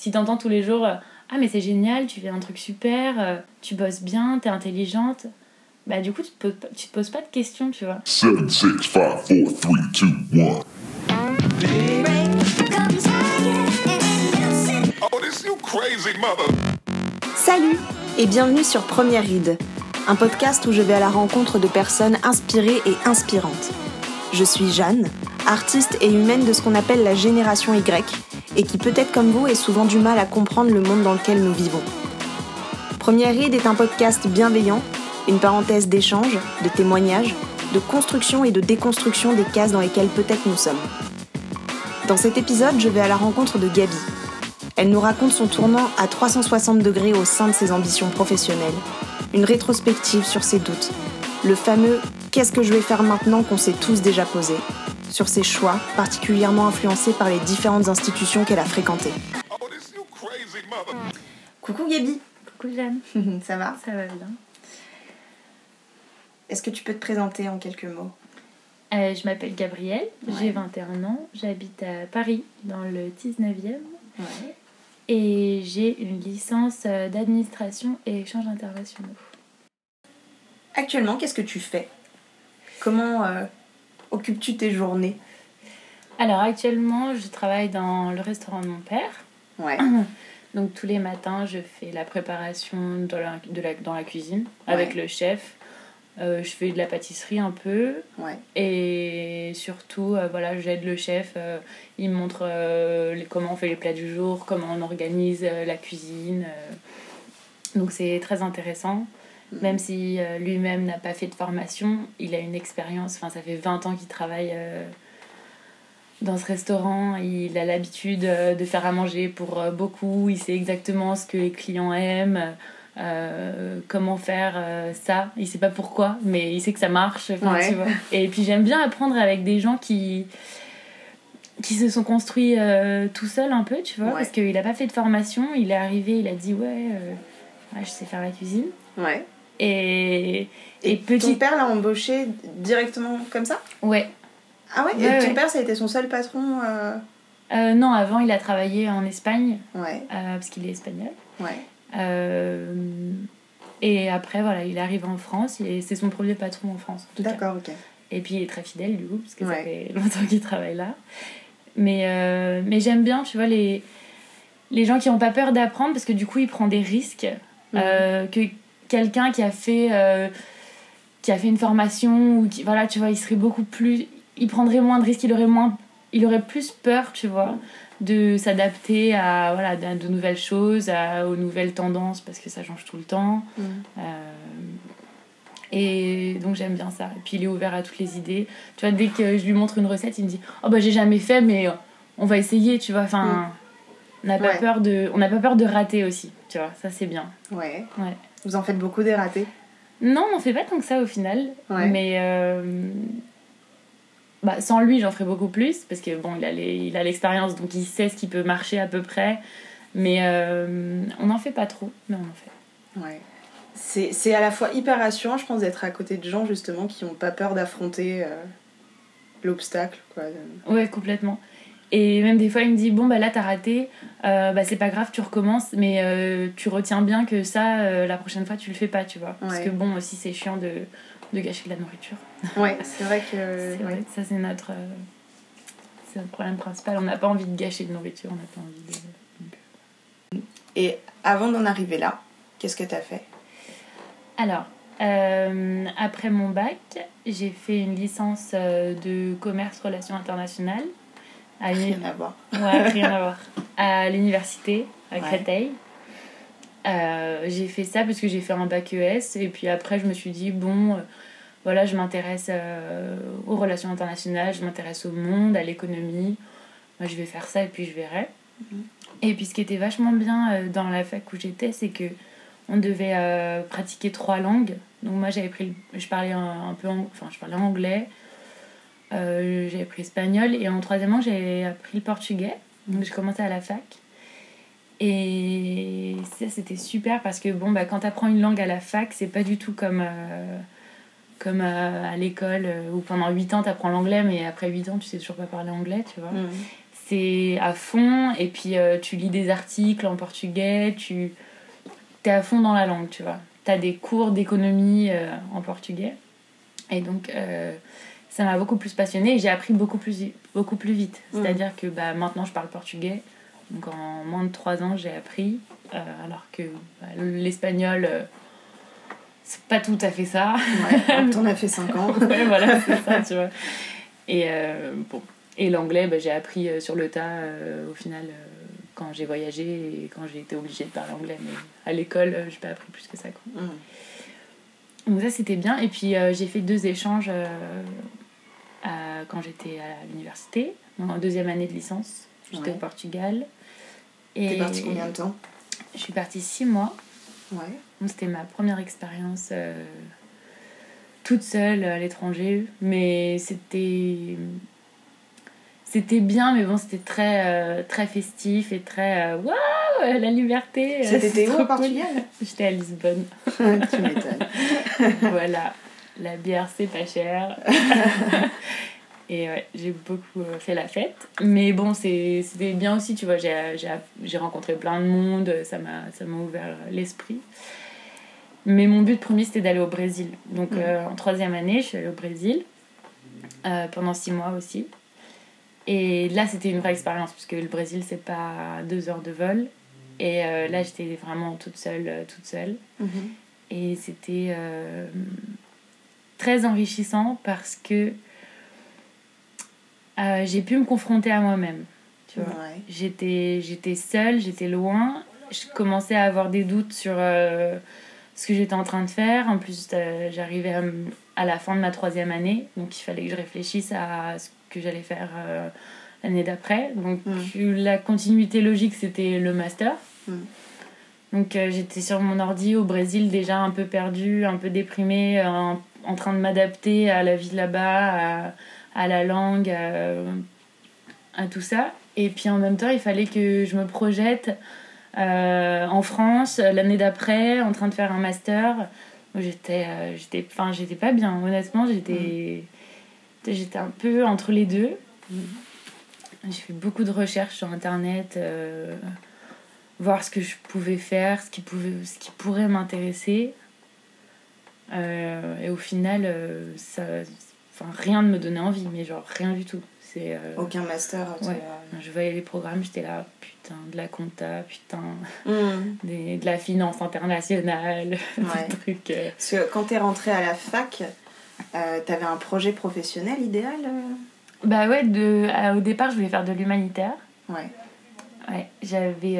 Si t'entends tous les jours, euh, ah mais c'est génial, tu fais un truc super, euh, tu bosses bien, t'es intelligente, bah du coup tu te, poses, pas- tu te poses pas de questions, tu vois. 7, 6, 5, 4, 3, 2, 1. Oh, this you crazy mother. Salut et bienvenue sur Première Ride, un podcast où je vais à la rencontre de personnes inspirées et inspirantes. Je suis Jeanne, artiste et humaine de ce qu'on appelle la génération Y, et qui peut-être comme vous est souvent du mal à comprendre le monde dans lequel nous vivons. Première Ride est un podcast bienveillant, une parenthèse d'échange, de témoignages, de construction et de déconstruction des cases dans lesquelles peut-être nous sommes. Dans cet épisode, je vais à la rencontre de Gabi, elle nous raconte son tournant à 360 degrés au sein de ses ambitions professionnelles, une rétrospective sur ses doutes, le fameux Qu'est-ce que je vais faire maintenant qu'on s'est tous déjà posé, sur ses choix, particulièrement influencés par les différentes institutions qu'elle a fréquentées. Coucou Gabi Coucou Jeanne, Ça va? Ça va bien. Est-ce que tu peux te présenter en quelques mots? Euh, je m'appelle Gabrielle, Ouais. j'ai 21 ans, j'habite à Paris dans le 19e Ouais. et j'ai une licence euh, d'administration et échanges internationaux. Actuellement, qu'est-ce que tu fais? Comment euh, occupes-tu tes journées? Alors actuellement, je travaille dans le restaurant de mon père. Ouais. Donc tous les matins, je fais la préparation de la, de la- dans la cuisine Ouais. avec le chef. Euh, je fais de la pâtisserie un peu Ouais. et surtout, euh, voilà, j'aide le chef. euh, il me montre les- comment on fait les plats du jour, comment on organise la cuisine. Donc c'est très intéressant. Même si euh, lui-même n'a pas fait de formation, il a une expérience. Enfin, ça fait 20 ans qu'il travaille euh, dans ce restaurant. Il a l'habitude euh, de faire à manger pour beaucoup. Il sait exactement ce que les clients aiment, comment faire ça. Il sait pas pourquoi, mais il sait que ça marche. Enfin, Ouais. tu vois. Et puis j'aime bien apprendre avec des gens qui qui se sont construits euh, tout seuls un peu, tu vois, Ouais. parce qu'il n'a pas fait de formation. Il est arrivé, il a dit ouais, euh, ouais, je sais faire la cuisine. Ouais. Et, et, Et petit. ton père l'a embauché directement comme ça? Ouais. Ah ouais, Ouais, Et ton ouais. père, ça a été son seul patron euh, Euh, non, avant, il a travaillé en Espagne, Ouais, euh, parce qu'il est espagnol. ouais. Et après, voilà, il arrive en France et c'est son premier patron en France. D'accord, ok. Et puis il est très fidèle, du coup, parce que ça fait longtemps qu'il travaille là. Mais, mais j'aime bien, tu vois, les, les gens qui n'ont pas peur d'apprendre, parce que du coup, il prend des risques. que quelqu'un qui a fait euh, qui a fait une formation ou qui voilà tu vois il serait beaucoup plus il prendrait moins de risques il aurait moins il aurait plus peur tu vois de s'adapter à voilà de, de nouvelles choses à, aux nouvelles tendances parce que ça change tout le temps Mhm. Euh, et donc j'aime bien ça et puis il est ouvert à toutes les idées tu vois dès que je lui montre une recette il me dit oh bah j'ai jamais fait mais on va essayer tu vois enfin on n'a pas Mm. Ouais. peur de on n'a pas peur de rater aussi tu vois ça c'est bien Ouais. Ouais. Vous en faites beaucoup des ratés non, on fait pas tant que ça au final. Ouais. Mais euh, bah, sans lui, j'en ferais beaucoup plus. Parce que bon, il a les- il a l'expérience, donc il sait ce qui peut marcher à peu près. Mais euh, on n'en fait pas trop, mais on en fait. Ouais. C'est c'est à la fois hyper rassurant, je pense, d'être à côté de gens justement qui n'ont pas peur d'affronter euh, l'obstacle. quoi. Ouais, complètement. Et même des fois, il me dit Bon, bah là, t'as raté, euh, bah c'est pas grave, tu recommences, mais euh, tu retiens bien que ça, euh, la prochaine fois, tu le fais pas, tu vois. Parce que bon, aussi, c'est chiant de, de gâcher de la nourriture. Ouais, c'est vrai que. Ouais. vrai que ça, c'est notre, notre problème principal. On n'a pas envie de gâcher de nourriture, on n'a pas envie de. Et avant d'en arriver là, qu'est-ce que t'as fait? Alors, après mon bac, j'ai fait une licence de commerce relations internationales. À Rien à voir. Ouais, rien à voir. À l'université, à Ouais. Créteil. Euh, j'ai fait ça parce que j'ai fait un bac ES et puis après je me suis dit bon euh, voilà je m'intéresse euh, aux relations internationales je m'intéresse au monde à l'économie moi je vais faire ça et puis je verrai Mhm. et puis ce qui était vachement bien dans la fac où j'étais c'est que on devait pratiquer trois langues donc moi j'avais pris le- je parlais un, un peu ang- enfin je parlais anglais euh, j'avais pris espagnol et en troisième langue j'avais appris le portugais donc j'ai commencé à la fac et ça c'était super parce que bon bah quand t'apprends une langue à la fac c'est pas du tout comme euh, comme euh, à l'école où pendant 8 ans t'apprends l'anglais mais après 8 ans tu sais toujours pas parler anglais tu vois Mhm. c'est à fond. Et puis, tu lis des articles en portugais, tu es à fond dans la langue, tu vois. Tu as des cours d'économie en portugais. Et donc, ça m'a beaucoup plus passionnée et j'ai appris beaucoup plus, beaucoup plus vite. Mhm. C'est-à-dire que bah, maintenant, je parle portugais. Donc, en moins de 3 ans, j'ai appris. euh, alors que bah, l'espagnol, euh, c'est pas tout à fait ça. Ouais, t'en as fait 5 ans. ouais, voilà, c'est ça, tu vois. Et, euh, bon. et l'anglais, bah, j'ai appris euh, sur le tas au final quand j'ai voyagé et quand j'ai été obligée de parler anglais. Mais à l'école, j'ai pas appris plus que ça. Quoi. Mhm. Donc ça, c'était bien. Et puis, j'ai fait deux échanges euh, quand j'étais à l'université, en deuxième année de licence. J'étais Ouais. au Portugal. T'es Et parti combien de temps? je suis partie six mois. Ouais. C'était ma première expérience euh, toute seule à l'étranger, mais c'était c'était bien, mais bon, c'était très euh, très festif et très waouh la liberté. C'était où au. Portugal? J'étais à Lisbonne. Tu m'étonnes. voilà, la bière c'est pas cher. Et ouais, j'ai beaucoup euh, fait la fête. Mais bon, c'est- c'était bien aussi, tu vois. J'ai rencontré plein de monde, ça m'a ouvert l'esprit. Mais mon but premier, c'était d'aller au Brésil. Donc Mhm. euh, en troisième année, je suis allée au Brésil euh, pendant six mois aussi. Et là, c'était une vraie expérience, puisque le Brésil, c'est pas deux heures de vol. Et euh, là, j'étais vraiment toute seule, toute seule. Mhm. Et c'était très enrichissant parce que euh, j'ai pu me confronter à moi-même. Tu vois. Ouais. J'étais, j'étais seule, j'étais loin. Je commençais à avoir des doutes sur euh, ce que j'étais en train de faire. En plus, euh, j'arrivais à, la fin de ma troisième année, donc il fallait que je réfléchisse à ce que j'allais faire l'année d'après. Donc Mm. la continuité logique, c'était le master. Mm. Donc j'étais sur mon ordi au Brésil déjà un peu perdue, un peu déprimée, en, en train de m'adapter à la vie là-bas, à, à la langue, à, à tout ça. Et puis en même temps, il fallait que je me projette euh, en France l'année d'après, en train de faire un master. J'étais, euh, j'étais, enfin, j'étais pas bien. Honnêtement, j'étais, j'étais un peu entre les deux. J'ai fait beaucoup de recherches sur internet, euh, voir ce que je pouvais faire, ce qui pouvait, ce qui pourrait m'intéresser. Euh, et au final, euh, ça, enfin, rien ne me donnait envie, mais genre rien du tout. Euh, Aucun master. tu Ouais. je voyais les programmes, j'étais là, putain, de la compta, putain, Mhm. des, de la finance internationale, Ouais. des trucs. euh. Parce que quand t'es rentrée à la fac, euh, t'avais un projet professionnel idéal euh Bah ouais, de, au départ, je voulais faire de l'humanitaire. Ouais. Ouais, j'avais.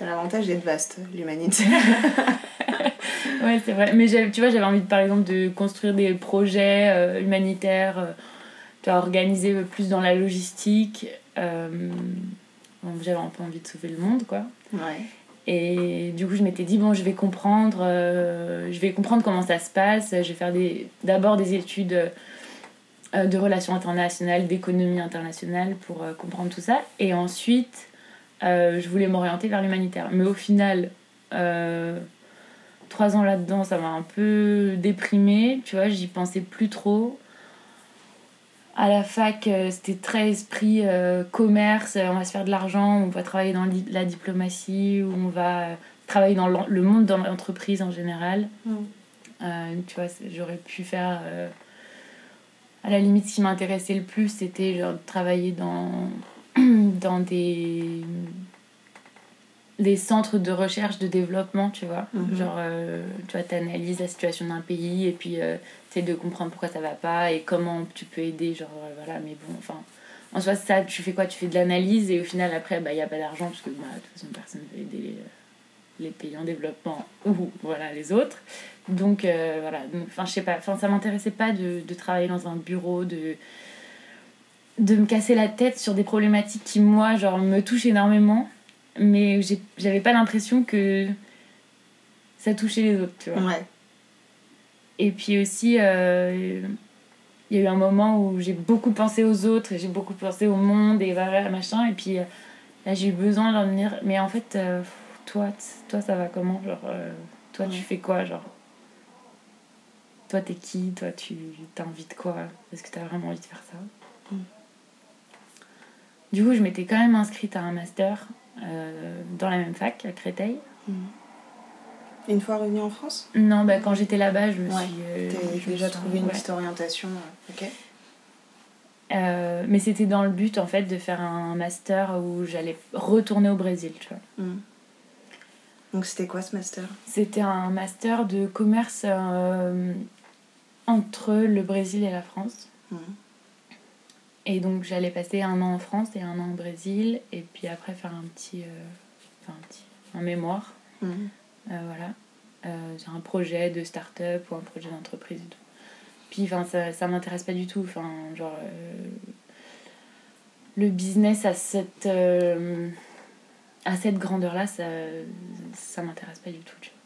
C'est l'avantage d'être vaste, l'humanité. Ouais, c'est vrai. Mais tu vois, j'avais envie, par exemple, de construire des projets euh, humanitaires, euh, tu vois, organiser plus dans la logistique. euh, j'avais un peu envie de sauver le monde, quoi. ouais. Et du coup, je m'étais dit, bon, je vais comprendre, euh, je vais comprendre comment ça se passe. Je vais faire d'abord des études de relations internationales, d'économie internationale pour comprendre tout ça. Et ensuite, je voulais m'orienter vers l'humanitaire. Mais au final, euh, trois ans là-dedans, ça m'a un peu déprimée. Tu vois, j'y pensais plus trop. À la fac, euh, c'était très esprit euh, commerce, euh, on va se faire de l'argent, on va travailler dans la diplomatie, ou on va euh, travailler dans le monde dans l'entreprise en général. Mm. Euh, tu vois, j'aurais pu faire. euh, à la limite, ce qui m'intéressait le plus, c'était genre de travailler dans, dans des, des centres de recherche, de développement, tu vois. Mhm. Genre, euh, tu vois, t'analyses la situation d'un pays et puis euh, t'essaies de comprendre pourquoi ça va pas et comment tu peux aider, genre, euh, voilà, mais bon, enfin. En soi, ça, tu fais quoi? Tu fais de l'analyse et au final, après, il bah, n'y a pas d'argent parce que bah, de toute façon, personne ne veut aider les, les pays en développement ou voilà, les autres. Donc, euh, voilà. Enfin, je sais pas. Enfin, ça m'intéressait pas de, de travailler dans un bureau, de, de me casser la tête sur des problématiques qui, moi, genre, me touchent énormément. Mais j'avais pas l'impression que ça touchait les autres, tu vois. Ouais. Et puis aussi, euh, il y a eu un moment où j'ai beaucoup pensé aux autres, et j'ai beaucoup pensé au monde et voilà, machin. Et puis euh, là, j'ai eu besoin de leur dire, mais en fait, euh, toi, toi, ça va comment Genre, euh, toi, tu fais quoi Genre, toi, t'es qui? Toi, tu de quoi? Est-ce que t'as vraiment envie de faire ça? Du coup, je m'étais quand même inscrite à un master euh, dans la même fac, à Créteil. Et une fois revenue en France? Non, bah, quand j'étais là-bas, je me Ouais, suis. euh, je déjà trouvé une ouais. petite orientation. euh, Ok. Euh, mais c'était dans le but, en fait, de faire un master où j'allais retourner au Brésil, tu vois. Mhm. Donc c'était quoi ce master? C'était un master de commerce euh, entre le Brésil et la France. Mhm. Et donc j'allais passer un an en France et un an au Brésil, et puis après faire un petit, euh, enfin un petit, un mémoire, Mhm. euh, voilà, euh, sur un projet de start-up ou un projet d'entreprise et tout. Puis ça, ça m'intéresse pas du tout, enfin genre euh, le business à cette euh, à cette grandeur-là, ça, ça m'intéresse pas du tout. Tu vois.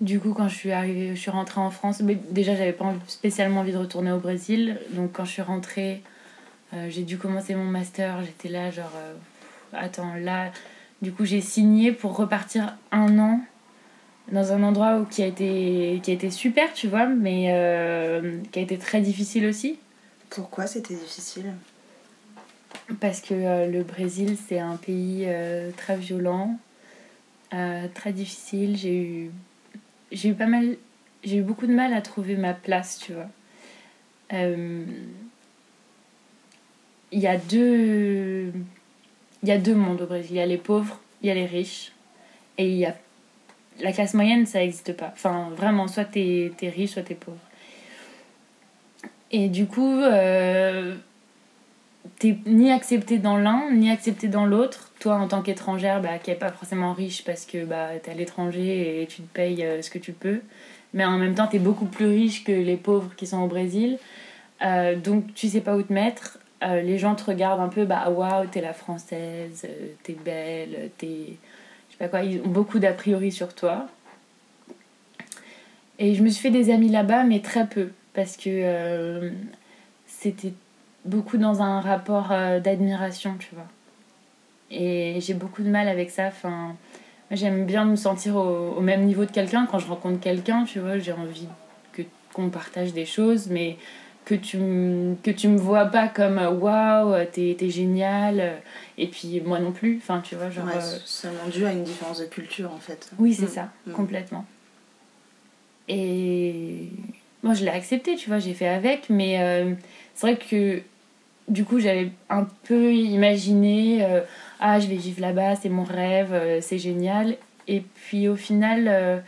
Du coup, quand je suis arrivée, je suis rentrée en France, mais déjà j'avais pas spécialement envie de retourner au Brésil. Donc quand je suis rentrée, euh, j'ai dû commencer mon master. J'étais là, genre, euh, attends, là. Du coup, j'ai signé pour repartir un an dans un endroit où, qui, a été, qui a été super, tu vois, mais euh, qui a été très difficile aussi. Pourquoi c'était difficile? Parce que le Brésil, c'est un pays très violent, très difficile. J'ai eu, j'ai eu pas mal, j'ai eu beaucoup de mal à trouver ma place, tu vois. Euh, Il y a deux, il y a deux mondes au Brésil. Il y a les pauvres, il y a les riches, et il y a la classe moyenne, ça n'existe pas. Enfin, vraiment, soit t'es es riche, soit t'es pauvre. Et du coup, euh, t'es ni accepté dans l'un, ni accepté dans l'autre. Toi, en tant qu'étrangère, bah, qui n'est pas forcément riche parce que bah, t'es à l'étranger et tu te payes euh, ce que tu peux. Mais en même temps, t'es beaucoup plus riche que les pauvres qui sont au Brésil. Euh, donc, tu sais pas où te mettre. Euh, les gens te regardent un peu, bah waouh, t'es la française, t'es belle, t'es. Je sais pas quoi, ils ont beaucoup d'a priori sur toi. Et je me suis fait des amis là-bas, mais très peu. Parce que c'était beaucoup dans un rapport euh, d'admiration, tu vois. Et j'ai beaucoup de mal avec ça. Enfin, j'aime bien me sentir au, au même niveau de quelqu'un. Quand je rencontre quelqu'un, tu vois, j'ai envie que, qu'on partage des choses, mais que tu, m- que tu me vois pas comme euh, waouh, t'es, t'es génial. euh, Et puis moi non plus. Enfin, tu vois, genre. Ouais, c'est seulement dû à une différence de culture en fait. oui, c'est Mm. ça, Mm. complètement. Et moi, je l'ai accepté, tu vois, j'ai fait avec, mais euh, c'est vrai que du coup, j'avais un peu imaginé euh, ah, je vais vivre là-bas, c'est mon rêve, euh, c'est génial. Et puis au final, euh,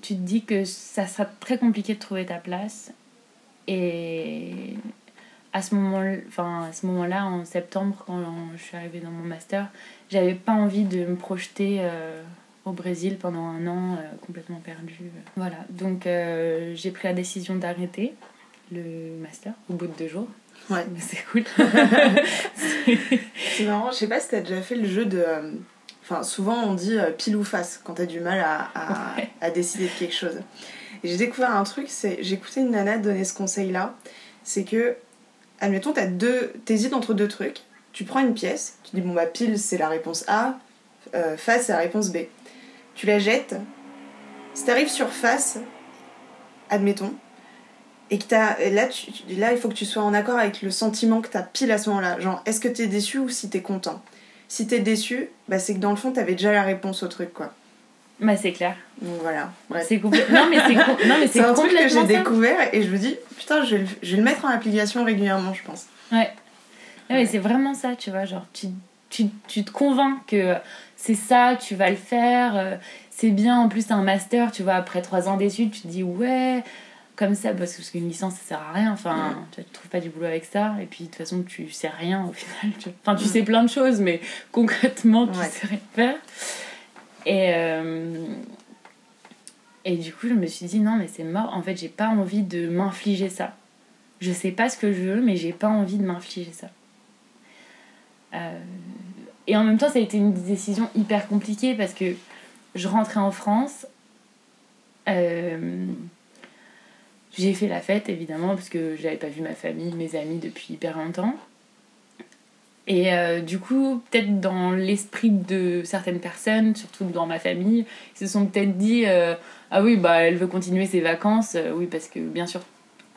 tu te dis que ça sera très compliqué de trouver ta place. Et à ce moment enfin, moment-là, en septembre, quand je suis arrivée dans mon master, j'avais pas envie de me projeter au Brésil pendant un an complètement perdue. Voilà, donc j'ai pris la décision d'arrêter le master au bout de deux jours. Ouais. Mais c'est cool. C'est marrant, je sais pas si t'as déjà fait le jeu de. euh, Enfin, souvent on dit euh, pile ou face quand t'as du mal à, à, Ouais. à décider de quelque chose. Et j'ai découvert un truc, c'est. Écouté une nana donner ce conseil-là. C'est que, admettons, t'as deux. T'hésites entre deux trucs. Tu prends une pièce, tu dis bon bah pile c'est la réponse A, euh, face c'est la réponse B. Tu la jettes. Si t'arrives sur face, admettons, et que t'as. et Là, tu, tu- là, il faut que tu sois en accord avec le sentiment que t'as pile à ce moment-là. Genre, est-ce que t'es déçu ou si t'es content? Si t'es déçu, bah, c'est que dans le fond, t'avais déjà la réponse au truc, quoi. bah, c'est clair. Donc voilà. C'est complè- Non, mais c'est com- non, mais C'est un truc que complètement j'ai découvert et je me dis, putain, je vais, le, je vais le mettre en application régulièrement, je pense. Ouais. Ouais, mais c'est vraiment ça, tu vois. Genre, tu, tu, tu te convaincs que c'est ça, tu vas le faire. euh, C'est bien, en plus, un master, tu vois, après trois ans d'études, tu te dis, ouais, comme ça, parce qu'une licence, ça sert à rien. Enfin, tu vois, tu trouves pas du boulot avec ça. Et puis, de toute façon, tu sais rien au final. tu- Enfin, tu Mm. sais plein de choses, mais concrètement, tu Ouais. sais rien faire. Et, euh, et du coup, je me suis dit, non, mais c'est mort. En fait, j'ai pas envie de m'infliger ça. Je sais pas ce que je veux, mais j'ai pas envie de m'infliger ça. Euh, Et en même temps, ça a été une décision hyper compliquée parce que je rentrais en France. euh, J'ai fait la fête, évidemment, parce que j'avais pas vu ma famille, mes amis depuis hyper longtemps. Et euh, du coup, peut-être dans l'esprit de certaines personnes, surtout dans ma famille, ils se sont peut-être dit euh, Ah oui, bah elle veut continuer ses vacances. Euh, oui, parce que bien sûr,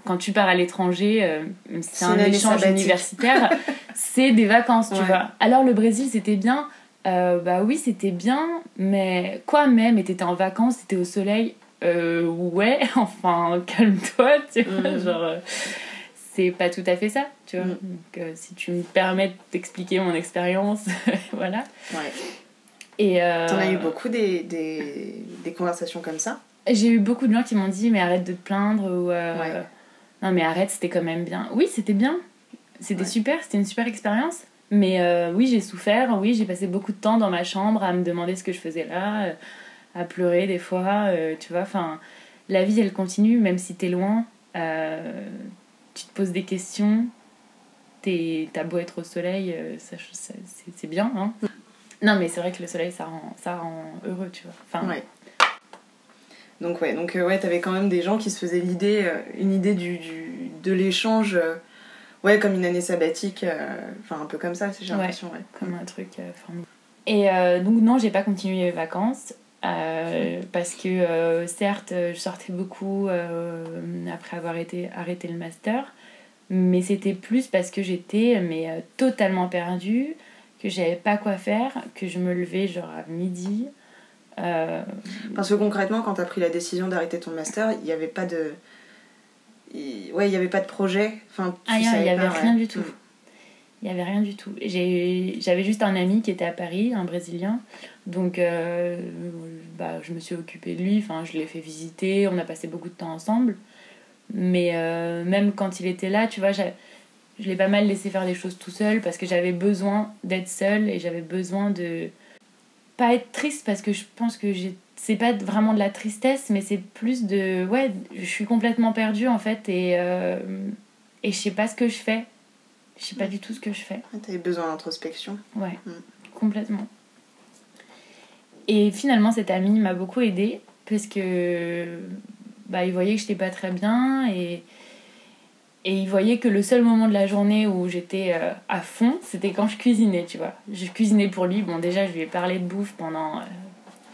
quand tu pars à l'étranger, euh, c'est un échange sabbatique. universitaire, c'est des vacances, tu Ouais. vois. Alors le Brésil, c'était bien. Bah oui, c'était bien, mais quoi même Et t'étais en vacances, t'étais au soleil. Euh, ouais, enfin, calme-toi, tu vois. Mhm. Genre, euh, c'est pas tout à fait ça, tu vois. Mhm. Donc, euh, si tu me permets de t'expliquer mon expérience, voilà. Ouais. Et T'en as eu beaucoup des, des, des conversations comme ça? J'ai eu beaucoup de gens qui m'ont dit mais arrête de te plaindre ou Ouais. non mais arrête c'était quand même bien. Oui c'était bien, c'était Ouais. super, c'était une super expérience. Mais oui j'ai souffert, oui j'ai passé beaucoup de temps dans ma chambre à me demander ce que je faisais là, à pleurer des fois, euh, tu vois. Enfin la vie elle continue même si t'es loin, euh, tu te poses des questions. T'as beau être au soleil, euh, ça, ça- c'est bien. Hein. Non mais c'est vrai que le soleil ça rend, ça rend heureux tu vois. Enfin, Ouais. Donc ouais, donc ouais, t'avais quand même des gens qui se faisaient l'idée, une idée du, du- de l'échange, ouais, comme une année sabbatique, enfin un peu comme ça, j'ai Ouais. l'impression, ouais. comme un truc formidable. Et euh, donc non, j'ai pas continué les vacances euh, parce que euh, certes, je sortais beaucoup euh, après avoir été arrêté le master, mais c'était plus parce que j'étais mais totalement perdue, que j'avais pas quoi faire, que je me levais genre à midi. Parce que concrètement, quand t'as pris la décision d'arrêter ton master, il n'y avait pas de, ouais, il y avait pas de projet. Enfin, tu Ah, il n'y avait rien ouais. du tout. Mm. Il n'y avait rien du tout. J'avais juste un ami qui était à Paris, un Brésilien. Donc, euh, bah, je me suis occupée de lui. Enfin, je l'ai fait visiter. On a passé beaucoup de temps ensemble. Mais euh, même quand il était là, tu vois, je l'ai pas mal laissé faire des choses tout seul parce que j'avais besoin d'être seule et j'avais besoin de pas être triste parce que je pense que j'ai c'est pas vraiment de la tristesse mais c'est plus de ouais je suis complètement perdue en fait et euh, et je sais pas ce que je fais je sais pas du tout ce que je fais Ouais, T'avais besoin d'introspection. ouais Mm. complètement et finalement cet ami m'a beaucoup aidée parce que bah il voyait que j'étais pas très bien et et il voyait que le seul moment de la journée où j'étais euh, à fond, c'était quand je cuisinais, tu vois. Je cuisinais pour lui. Bon, déjà, je lui ai parlé de bouffe pendant euh,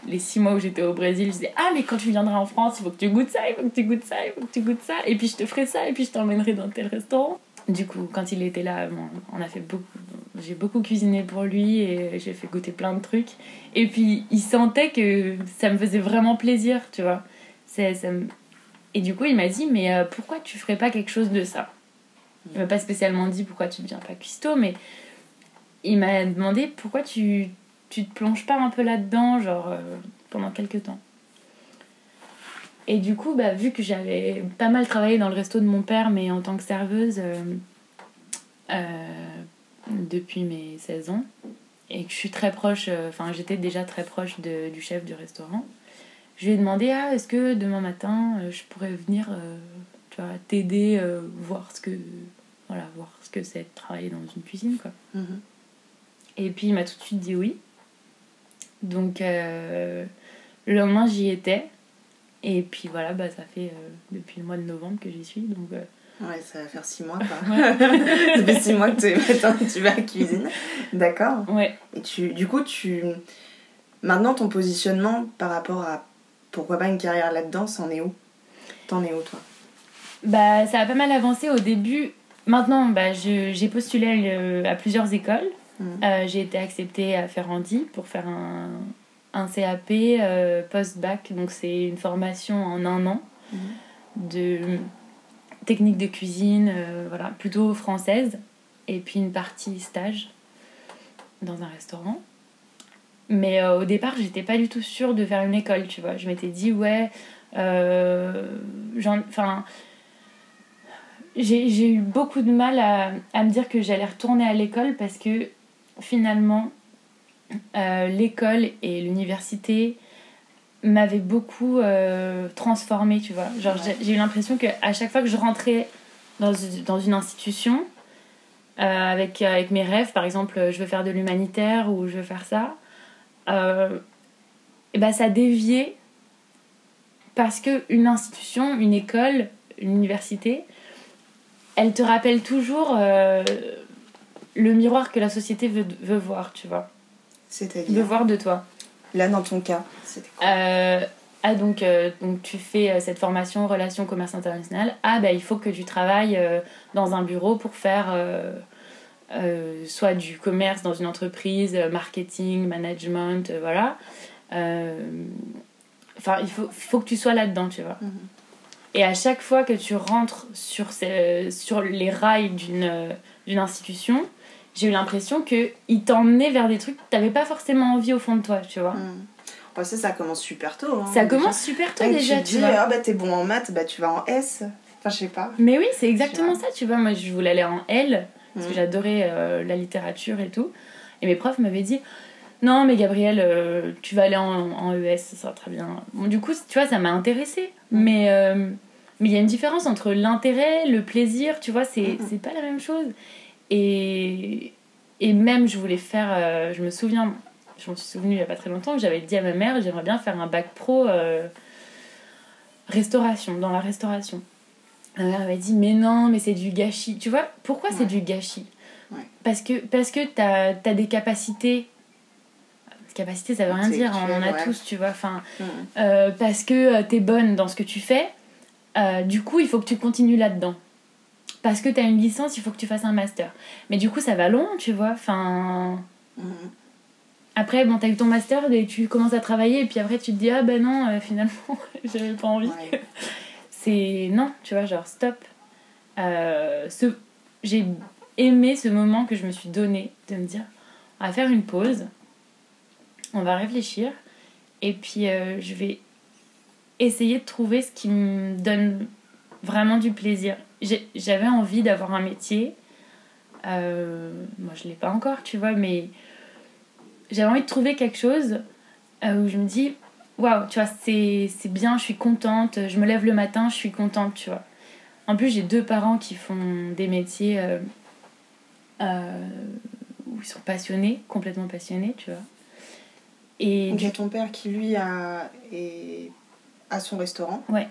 les six mois où j'étais au Brésil. Je disais, ah, mais quand tu viendras en France, il faut que tu goûtes ça, il faut que tu goûtes ça, il faut que tu goûtes ça. Et puis, je te ferai ça, et puis, je t'emmènerai dans tel restaurant. Du coup, quand il était là, on a fait beaucoup. J'ai beaucoup cuisiné pour lui et j'ai fait goûter plein de trucs. Et puis, il sentait que ça me faisait vraiment plaisir, tu vois. Ça Et du coup, il m'a dit, mais euh, pourquoi tu ferais pas quelque chose de ça? Il m'a pas spécialement dit pourquoi tu deviens pas cuistot, mais il m'a demandé pourquoi tu, tu te plonges pas un peu là-dedans, genre euh, pendant quelques temps. Et du coup, bah, vu que j'avais pas mal travaillé dans le resto de mon père, mais en tant que serveuse euh, depuis mes 16 ans, et que je suis très proche, euh, enfin j'étais déjà très proche de- du chef du restaurant, je lui ai demandé ah, est-ce que demain matin euh, je pourrais venir euh, tu vois, t'aider, voir ce que voilà, voir ce que c'est de travailler dans une cuisine quoi. Mhm. Et puis il m'a tout de suite dit oui. Donc le lendemain j'y étais. Et puis voilà, bah, ça fait depuis le mois de novembre que j'y suis. Donc Ouais, ça va faire six mois, quoi. ça fait six mois que les matins, tu vas à la cuisine. D'accord. ouais. Et tu, du coup, tu. Maintenant, ton positionnement par rapport à pourquoi pas une carrière là-dedans, c'en est où? T'en es où, toi? Bah, ça a pas mal avancé au début. Maintenant, bah, je- j'ai postulé à, plusieurs écoles. Mhm. Euh, j'ai été acceptée à Ferrandi pour faire un, un CAP euh, post-bac. Donc, c'est une formation en un an de technique de cuisine, euh, voilà, plutôt française. Et puis une partie stage dans un restaurant. Mais euh, au départ, j'étais pas du tout sûre de faire une école, tu vois. Je m'étais dit, ouais, euh, j'ai j'ai eu beaucoup de mal à, me dire que j'allais retourner à l'école parce que finalement, l'école et l'université m'avaient beaucoup euh, transformée, tu vois. Genre, Ouais. j'ai- eu l'impression qu'à chaque fois que je rentrais dans, dans une institution, euh, avec, avec mes rêves, par exemple, je veux faire de l'humanitaire ou je veux faire ça, euh, et ben ça déviait parce que une institution, une école, une université, elle te rappelle toujours euh, le miroir que la société veut, veut voir, tu vois, veut C'est-à-dire voir de toi. Là, dans ton cas, c'était quoi Euh, ah donc, euh, donc tu fais euh, cette formation relations commerce international, ah ben il faut que tu travailles euh, dans un bureau pour faire soit du commerce dans une entreprise, marketing, management, voilà. Enfin, il faut, faut que tu sois là-dedans, tu vois. Mhm. Et à chaque fois que tu rentres sur, ces, sur les rails d'une d'une institution, j'ai eu l'impression qu'ils t'emmenaient vers des trucs que tu n'avais pas forcément envie au fond de toi, tu vois. Mm. Bon, ça, ça commence super tôt. hein, Ça déjà. commence super tôt Ouais, déjà, tu tu te dis, vois. ah bah t'es bon en maths, bah tu vas en S. Enfin, je sais pas. Mais oui, c'est exactement Tu ça, tu vois. Moi, je voulais aller en L, parce que Mhm. j'adorais euh, la littérature et tout. Et mes profs m'avaient dit Non, mais Gabriel, euh, tu vas aller en, en ES, ça sera très bien. Bon, du coup, tu vois, ça m'a intéressée. Mais euh, mais il y a une différence entre l'intérêt, le plaisir, tu vois, c'est c'est pas la même chose. Et, et même, je voulais faire. euh, je me souviens, je m'en suis souvenue il y a pas très longtemps, que j'avais dit à ma mère J'aimerais bien faire un bac pro euh, restauration, dans la restauration. Ma mère m'avait dit mais non mais c'est du gâchis. Tu vois pourquoi c'est du gâchis? Ouais. Parce que parce que t'as as des capacités. Capacités ça veut rien dire, on en a ouais. tous tu vois. Enfin euh, parce que t'es bonne dans ce que tu fais. euh, du coup il faut que tu continues là-dedans. Parce que t'as une licence il faut que tu fasses un master. Mais du coup ça va long tu vois. Enfin Mm. après bon t'as eu ton master et tu commences à travailler et puis après tu te dis ah ben non euh, finalement j'avais pas envie Ouais. c'est non tu vois genre stop Euh, ce... j'ai aimé ce moment que je me suis donné de me dire on va faire une pause on va réfléchir et puis euh, je vais essayer de trouver ce qui me donne vraiment du plaisir j'avais envie d'avoir un métier euh, moi je l'ai pas encore tu vois mais j'avais envie de trouver quelque chose euh, où je me dis waouh, tu vois, c'est bien, je suis contente, je me lève le matin, je suis contente, tu vois. En plus, j'ai deux parents qui font des métiers euh, euh, où ils sont passionnés, complètement passionnés, tu vois. Et Donc il y a ton père qui lui a, est- a son restaurant. Ouais.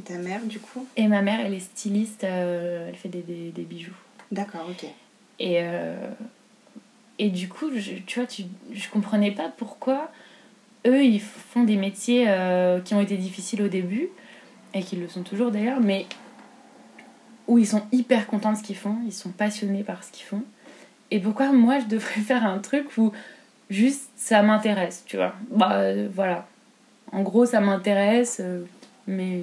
Et ta mère du coup et ma mère, elle est styliste, euh, elle fait des, des, des bijoux. D'accord, ok. Et, euh, et du coup, je, tu vois, tu, je comprenais pas pourquoi eux, ils font des métiers euh, qui ont été difficiles au début, et qui le sont toujours d'ailleurs, mais où ils sont hyper contents de ce qu'ils font, ils sont passionnés par ce qu'ils font. Et pourquoi moi, je devrais faire un truc où juste ça m'intéresse, tu vois Bah voilà. En gros, ça m'intéresse, mais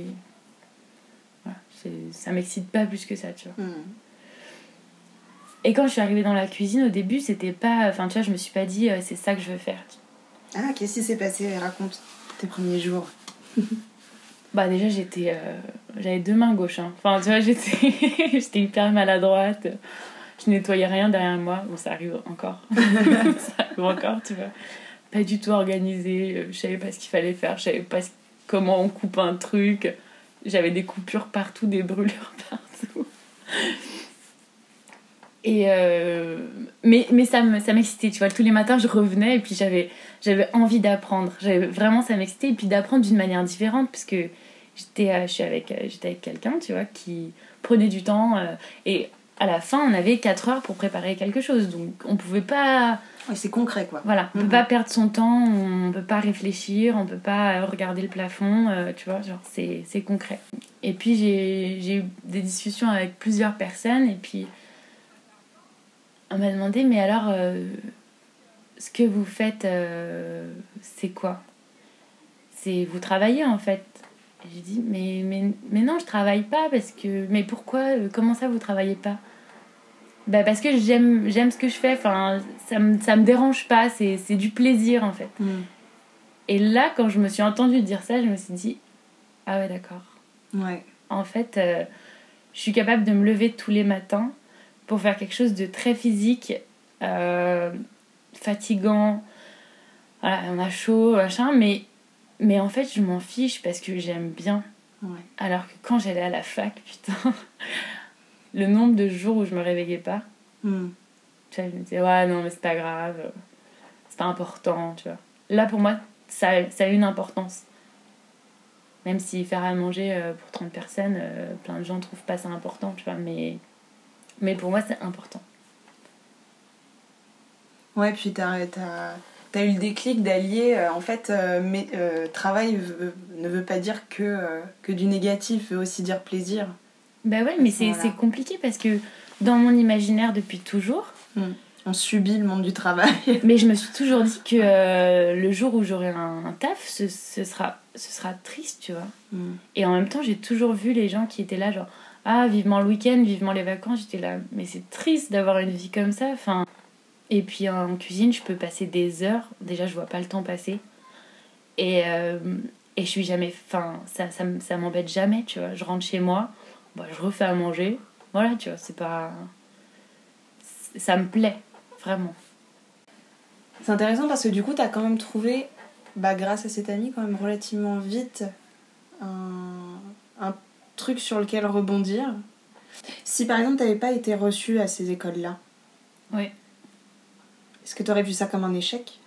ça m'excite pas plus que ça, tu vois. Mm. Et quand je suis arrivée dans la cuisine, au début, c'était pas. Enfin, tu vois, je me suis pas dit, euh, c'est ça que je veux faire. Ah, qu'est-ce qui s'est passé? Raconte tes premiers jours. Bah, déjà, j'étais. euh, J'avais deux mains gauches. hein. Enfin, tu vois, j'étais j'étais hyper maladroite. Je nettoyais rien derrière moi. Bon, ça arrive encore. ça arrive encore, tu vois. Pas du tout organisée. euh, Je savais pas ce qu'il fallait faire. Je savais pas comment on coupe un truc. J'avais des coupures partout, des brûlures partout. Et euh, mais mais ça me- ça m'excitait, tu vois. Tous les matins, je revenais et puis j'avais envie d'apprendre. Vraiment ça m'excitait et puis d'apprendre d'une manière différente parce que j'étais euh, avec euh, avec quelqu'un, tu vois, qui prenait du temps et à la fin, on avait 4 heures pour préparer quelque chose. Donc on pouvait pas Ouais, c'est concret quoi. voilà, on Mhm. peut pas perdre son temps, on peut pas réfléchir, on peut pas euh, regarder le plafond, euh, tu vois, genre c'est concret. Et puis j'ai eu des discussions avec plusieurs personnes et puis on m'a demandé mais alors euh, ce que vous faites euh, c'est quoi? C'est vous travaillez en fait. J'ai dit mais, mais mais non, je travaille pas parce que mais pourquoi comment ça vous travaillez pas? Bah parce que j'aime j'aime ce que je fais enfin ça me ça me dérange pas c'est du plaisir en fait Mm. et là quand je me suis entendue dire ça je me suis dit ah ouais d'accord Ouais. en fait euh, je suis capable de me lever tous les matins pour faire quelque chose de très physique euh, fatigant voilà on a chaud machin mais mais en fait je m'en fiche parce que j'aime bien Ouais. alors que quand j'allais à la fac putain le nombre de jours où je me réveillais pas Mm. Tu vois, je me disais, ouais, non, mais c'est pas grave, c'est pas important, tu vois. Là, pour moi, ça, a- ça a une importance. Même si faire à manger euh, pour 30 personnes, euh, plein de gens trouvent pas ça important, tu vois, mais, mais pour moi, c'est important. Ouais, puis t'as, t'as- t'as eu le déclic d'allier, euh, en fait, euh, mais, euh, travail veut- ne veut pas dire que, que du négatif, veut aussi dire plaisir. Bah ouais, mais c'est Voilà. c'est compliqué parce que dans mon imaginaire depuis toujours, On subit le monde du travail. mais je me suis toujours dit que euh, le jour où j'aurai un, un taf, ce, ce sera, ce sera triste, tu vois. Mm. Et en même temps, j'ai toujours vu les gens qui étaient là, genre, ah, vivement le week-end, vivement les vacances. J'étais là, mais c'est triste d'avoir une vie comme ça. Enfin, et puis en cuisine, je peux passer des heures. Déjà, je vois pas le temps passer. Et, euh, et je suis jamais. Enfin, ça, ça, ça m'embête jamais, tu vois. Je rentre chez moi, bah, je refais à manger. Voilà, tu vois, c'est pas. Ça me plaît, vraiment. C'est intéressant parce que du coup, t'as quand même trouvé, bah, grâce à cet ami, quand même relativement vite, un, un truc sur lequel rebondir. Si par exemple, t'avais pas été reçu à ces écoles-là, Ouais. est-ce que t'aurais vu ça comme un échec?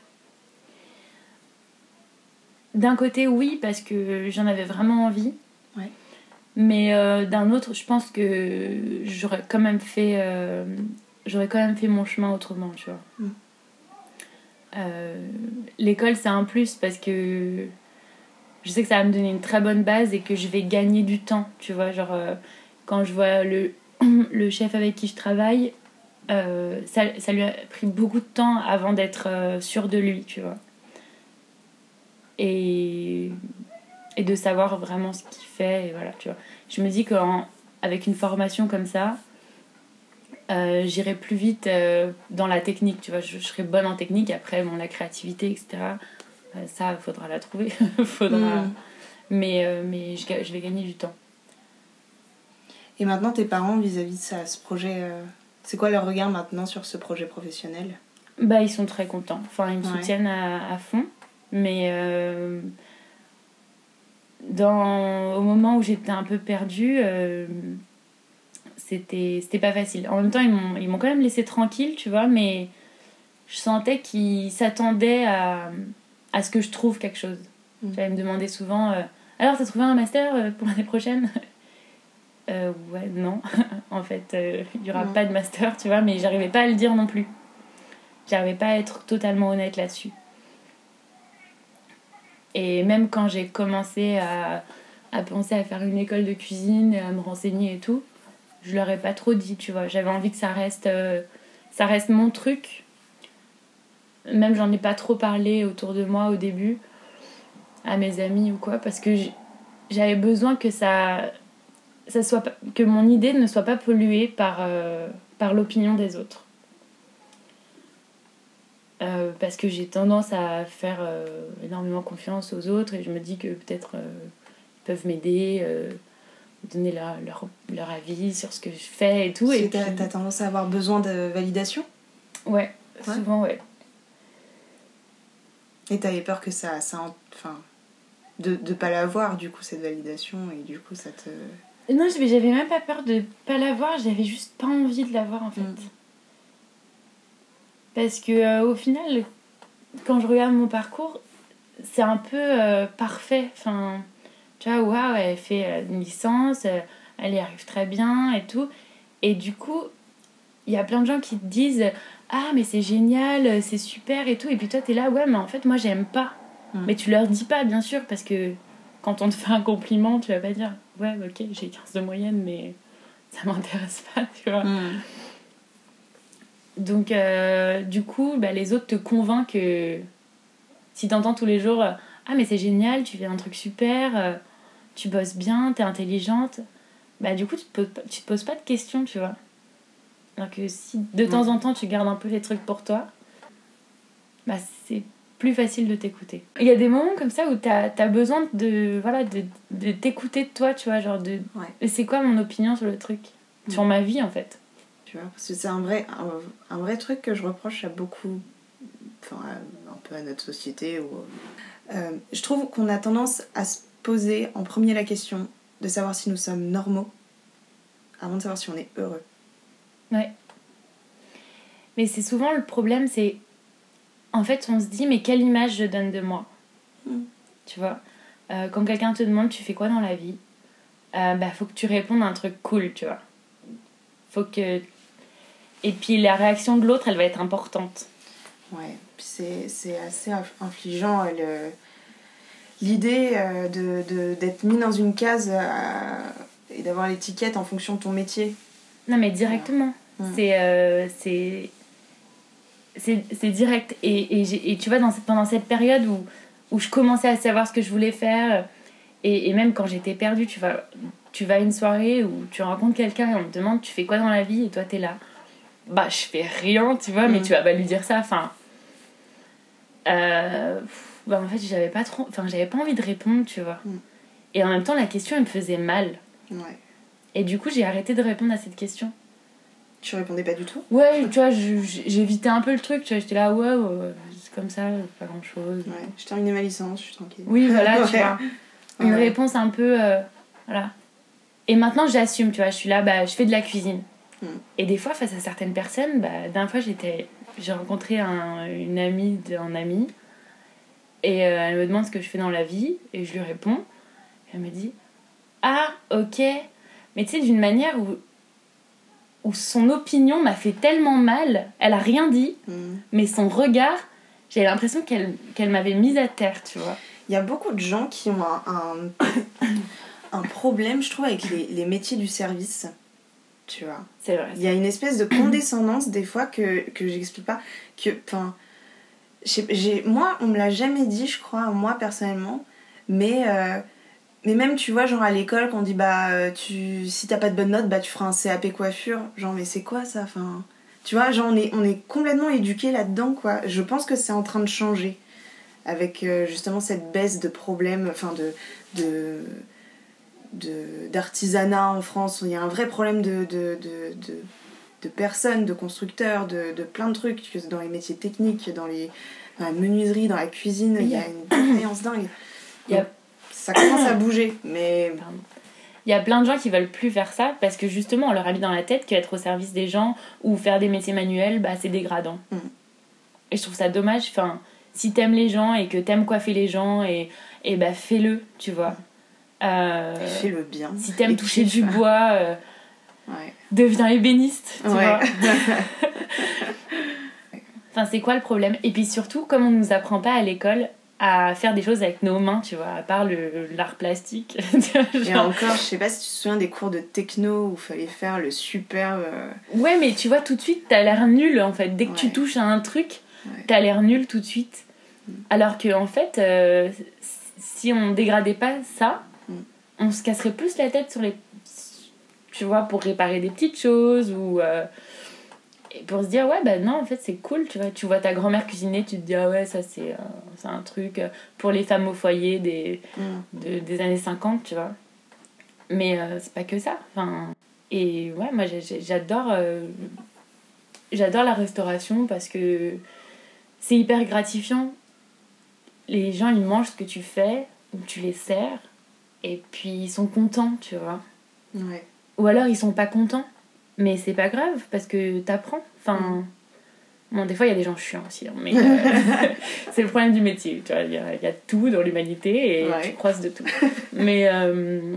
D'un côté, oui, parce que j'en avais vraiment envie. Ouais. Mais euh, d'un autre, je pense que j'aurais quand même fait, euh, j'aurais quand même fait mon chemin autrement, tu vois. Mm. Euh, L'école, c'est un plus parce que je sais que ça va me donner une très bonne base et que je vais gagner du temps, tu vois. Genre, euh, quand je vois le, le chef avec qui je travaille, euh, ça, ça lui a pris beaucoup de temps avant d'être sûr de lui, tu vois et, et de savoir vraiment ce qu'il fait. Et voilà, tu vois. Je me dis qu'avec une formation comme ça, euh, j'irai plus vite euh, dans la technique, tu vois. Je, je serai bonne en technique, après, bon, la créativité, etc. euh, ça, faudra la trouver. faudra... Mm. Mais, euh, mais je, vais gagner du temps. Et maintenant, tes parents, vis-à-vis de ça, ce projet, c'est quoi leur regard maintenant sur ce projet professionnel? Bah, ils sont très contents. Enfin, ils me Ouais. soutiennent à, à fond. Mais dans, au moment où j'étais un peu perdue, c'était c'était pas facile. En même temps, ils m'ont ils m'ont quand même laissé tranquille, tu vois, mais je sentais qu'ils s'attendaient à, à ce que je trouve quelque chose. Mm. J'allais me demander souvent euh, Alors, t'as trouvé un master euh, pour l'année prochaine? Euh, Ouais, non. en fait, euh, il y aura Non. pas de master, tu vois, mais j'arrivais pas à le dire non plus. J'arrivais pas à être totalement honnête là-dessus. Et même quand j'ai commencé à, à penser à faire une école de cuisine, à me renseigner et tout, je leur ai pas trop dit, tu vois. J'avais envie que ça reste, euh, ça reste mon truc. Même j'en ai pas trop parlé autour de moi au début, à mes amis ou quoi, parce que j'avais besoin que ça, ça soit que mon idée ne soit pas polluée par, euh, par l'opinion des autres. Euh, parce que j'ai tendance à faire énormément confiance aux autres et je me dis que peut-être ils peuvent m'aider, donner leur, leur, leur avis sur ce que je fais et tout. Et t'as puis- tendance à avoir besoin de validation Ouais, Ouais. souvent, ouais. Et t'avais peur que ça. ça en- enfin. De ne pas l'avoir, du coup, cette validation, et du coup, ça te. Non, j'avais j'avais même pas peur de pas l'avoir, j'avais juste pas envie de l'avoir en fait. Mm. Parce que euh, au final, quand je regarde mon parcours, c'est un peu euh, parfait. Enfin, tu vois, waouh, elle fait euh, une licence, euh, elle y arrive très bien et tout. Et du coup, il y a plein de gens qui te disent Ah, mais c'est génial, c'est super et tout. Et puis toi, t'es là, ouais, mais en fait, moi, j'aime pas. Mm. Mais tu leur dis pas, bien sûr, parce que quand on te fait un compliment, tu vas pas dire Ouais, ok, j'ai 15 de moyenne, mais ça m'intéresse pas, tu vois. Mm. Donc, euh, du coup, bah, les autres te convainquent que si t'entends tous les jours euh, Ah, mais c'est génial, tu fais un truc super, euh, tu bosses bien, t'es intelligente, bah, du coup, tu te, poses pas, tu te poses pas de questions, tu vois. Alors que si de temps en temps tu gardes un peu les trucs pour toi, bah, c'est plus facile de t'écouter. Il y a des moments comme ça où t'as as besoin de, voilà, de, de t'écouter de toi, tu vois, genre de. Ouais. C'est quoi mon opinion sur le truc? Sur ma vie, en fait. Tu vois, parce que c'est un vrai, un, un vrai truc que je reproche à beaucoup, enfin, à- un peu à notre société. Euh, je trouve qu'on a tendance à se poser en premier la question de savoir si nous sommes normaux avant de savoir si on est heureux. Ouais. Mais c'est souvent le problème, c'est. En fait, on se dit, mais quelle image je donne de moi? Mm. Tu vois? Euh, Quand quelqu'un te demande, tu fais quoi dans la vie? Euh, Bah, faut que tu répondes à un truc cool, tu vois. Faut que. Et puis la réaction de l'autre, elle va être importante. Ouais. C'est assez inf- infligeant euh, l'idée euh, de, de- d'être mis dans une case euh, et d'avoir l'étiquette en fonction de ton métier. Non, mais directement. C'est. euh, c'est. Direct. Et, et, et tu vois, dans cette, pendant cette période où, où je commençais à savoir ce que je voulais faire, et, et même quand j'étais perdue, tu vas, tu vas à une soirée où tu rencontres quelqu'un et on te demande tu fais quoi dans la vie? Et toi t'es là. Bah, je fais rien, tu vois, mais Mm. tu vas pas lui dire ça. Enfin. euh, bah, en fait, j'avais pas trop. Enfin, j'avais pas envie de répondre, tu vois. Mm. Et en même temps, la question, elle me faisait mal. Ouais. Et du coup, j'ai arrêté de répondre à cette question. Tu répondais pas du tout? Ouais, tu vois, j'évitais un peu le truc, tu vois, j'étais là, ouais, ouais, c'est comme ça, pas grand chose. Ouais. Je terminais ma licence, je suis tranquille. Oui, voilà, tu vois. Une Ouais. réponse un peu. euh, voilà. Et maintenant, j'assume, tu vois, je suis là, bah, je fais de la cuisine. Mm. Et des fois, face à certaines personnes, bah, d'un fois, j'étais. J'ai rencontré un- une amie d'un ami, et euh, elle me demande ce que je fais dans la vie, et je lui réponds. Elle me dit Ah, ok. Mais tu sais, d'une manière où, où son opinion m'a fait tellement mal, elle a rien dit, Mm. mais son regard, j'ai l'impression qu'elle qu'elle m'avait mise à terre, tu vois. Il y a beaucoup de gens qui ont un, un, un problème, je trouve, avec les, les métiers du service. Tu vois. C'est vrai. Il y a une espèce de condescendance des fois que, que j'explique pas. Que, enfin, moi, on me l'a jamais dit, je crois, moi personnellement. Mais, euh, même, tu vois, genre à l'école, quand on dit, bah, euh, tu, si t'as pas de bonne note, bah, tu feras un CAP coiffure. Genre, mais c'est quoi ça enfin, Tu vois, genre, on est, on est complètement éduqué là-dedans, quoi. Je pense que c'est en train de changer. Avec euh, justement cette baisse de problèmes, enfin, de. d'artisanat en France, il y a un vrai problème de, de, de, de personnes, de constructeurs, de, de plein de trucs, dans les métiers techniques, dans, les, dans la menuiserie, dans la cuisine, il y a une défaillance dingue. Il y a- Donc, Ça commence à bouger, mais Pardon. Il y a plein de gens qui veulent plus faire ça parce que justement on leur a mis dans la tête qu'être au service des gens ou faire des métiers manuels, bah, c'est dégradant. Mm. Et je trouve ça dommage. Enfin, si t'aimes les gens et que t'aimes coiffer les gens, et, et bah fais-le, tu vois. Euh, fais-le bien. si t'aimes toucher du bois, euh, Ouais. deviens ébéniste, tu Ouais. vois. Enfin, c'est quoi le problème? Et puis surtout, comme on nous apprend pas à l'école à faire des choses avec nos mains, tu vois, à part le l'art plastique. vois, Et genre- encore, je sais pas si tu te souviens des cours de techno où il fallait faire le superbe. euh, Ouais, mais tu vois, tout de suite, t'as l'air nul en fait. Dès que tu touches à un truc, Ouais. t'as l'air nul tout de suite. Mm. Alors que, en fait, euh, si on dégradait pas ça, Mm. on se casserait plus la tête sur les. Tu vois, pour réparer des petites choses ou. euh, et pour se dire, ouais, bah non, en fait, c'est cool, tu vois. Tu vois ta grand-mère cuisiner, tu te dis, ah ouais, ça, c'est euh, c'est un truc euh, pour les femmes au foyer des, mm. de- des années 50, tu vois. Mais euh, c'est pas que ça. Enfin, et ouais, moi j'adore euh, j'adore la restauration parce que c'est hyper gratifiant. Les gens ils mangent ce que tu fais ou tu les sers et puis ils sont contents, tu vois. Ouais. Ou alors ils sont pas contents, mais c'est pas grave parce que t'apprends. Enfin, bon, des fois il y a des gens chiants aussi, hein, mais euh, c'est le problème du métier. Tu vois, il y, a il y a tout dans l'humanité et Ouais. tu croises de tout. mais euh,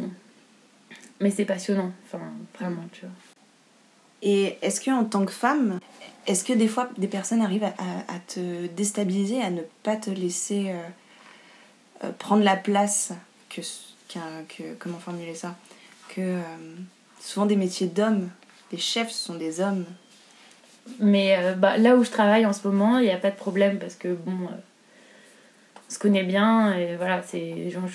mais c'est passionnant, enfin vraiment, tu vois. Et est-ce que en tant que femme, est-ce que des fois des personnes arrivent à, à- à te déstabiliser, à ne pas te laisser euh, prendre la place que, que comment formuler ça? Que souvent des métiers d'hommes, les chefs sont des hommes. Mais euh, bah, là où je travaille en ce moment, il n'y a pas de problème parce que bon, euh, on se connaît bien et voilà, c'est des gens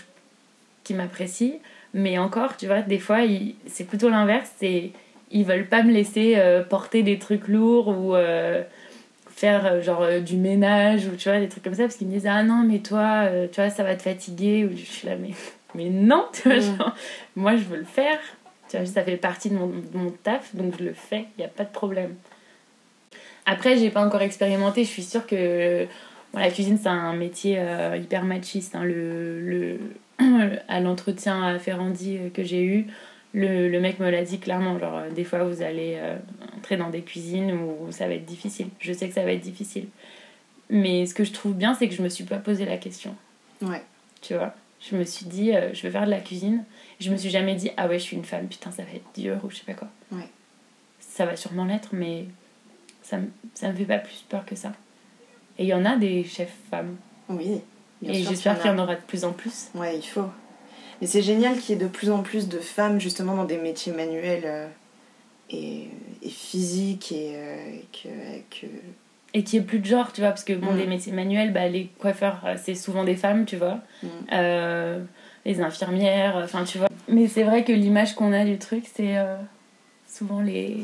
qui m'apprécient. Mais encore, tu vois, des fois, ils- c'est plutôt l'inverse. C'est ils veulent pas me laisser euh, porter des trucs lourds ou euh, faire genre du ménage ou tu vois des trucs comme ça parce qu'ils me disent ah non mais toi tu vois ça va te fatiguer ou je suis là mais mais non tu vois Mm. genre, moi je veux le faire tu vois ça fait partie de mon, de mon taf donc je le fais il y a pas de problème. Après j'ai pas encore expérimenté je suis sûre que bon, la cuisine c'est un métier euh, hyper machiste hein. le, le à l'entretien à Ferrandi euh, que j'ai eu le, le mec me l'a dit clairement genre euh, des fois vous allez euh, entrer dans des cuisines où ça va être difficile. Je sais que ça va être difficile. Mais ce que je trouve bien c'est que je me suis pas posé la question. Ouais. tu vois? Je me suis dit euh, je vais faire de la cuisine je me suis jamais dit ah ouais je suis une femme putain ça va être dur ou je sais pas quoi Ouais. ça va sûrement l'être mais ça me, ça me fait pas plus peur que ça Et il y en a des chefs femmes. Oui. bien et j'espère qu'il y en aura de plus en plus. Ouais, il faut. Mais c'est génial qu'il y ait de plus en plus de femmes justement dans des métiers manuels euh, et, et physiques et euh, que, que- Et qu'il n'y ait plus de genre, tu vois, parce que bon, Mm. les métiers manuels, bah, les coiffeurs, euh, c'est souvent des femmes, tu vois. Mm. Euh, les infirmières, euh, enfin, tu vois. Mais c'est vrai que l'image qu'on a du truc, c'est euh, souvent les...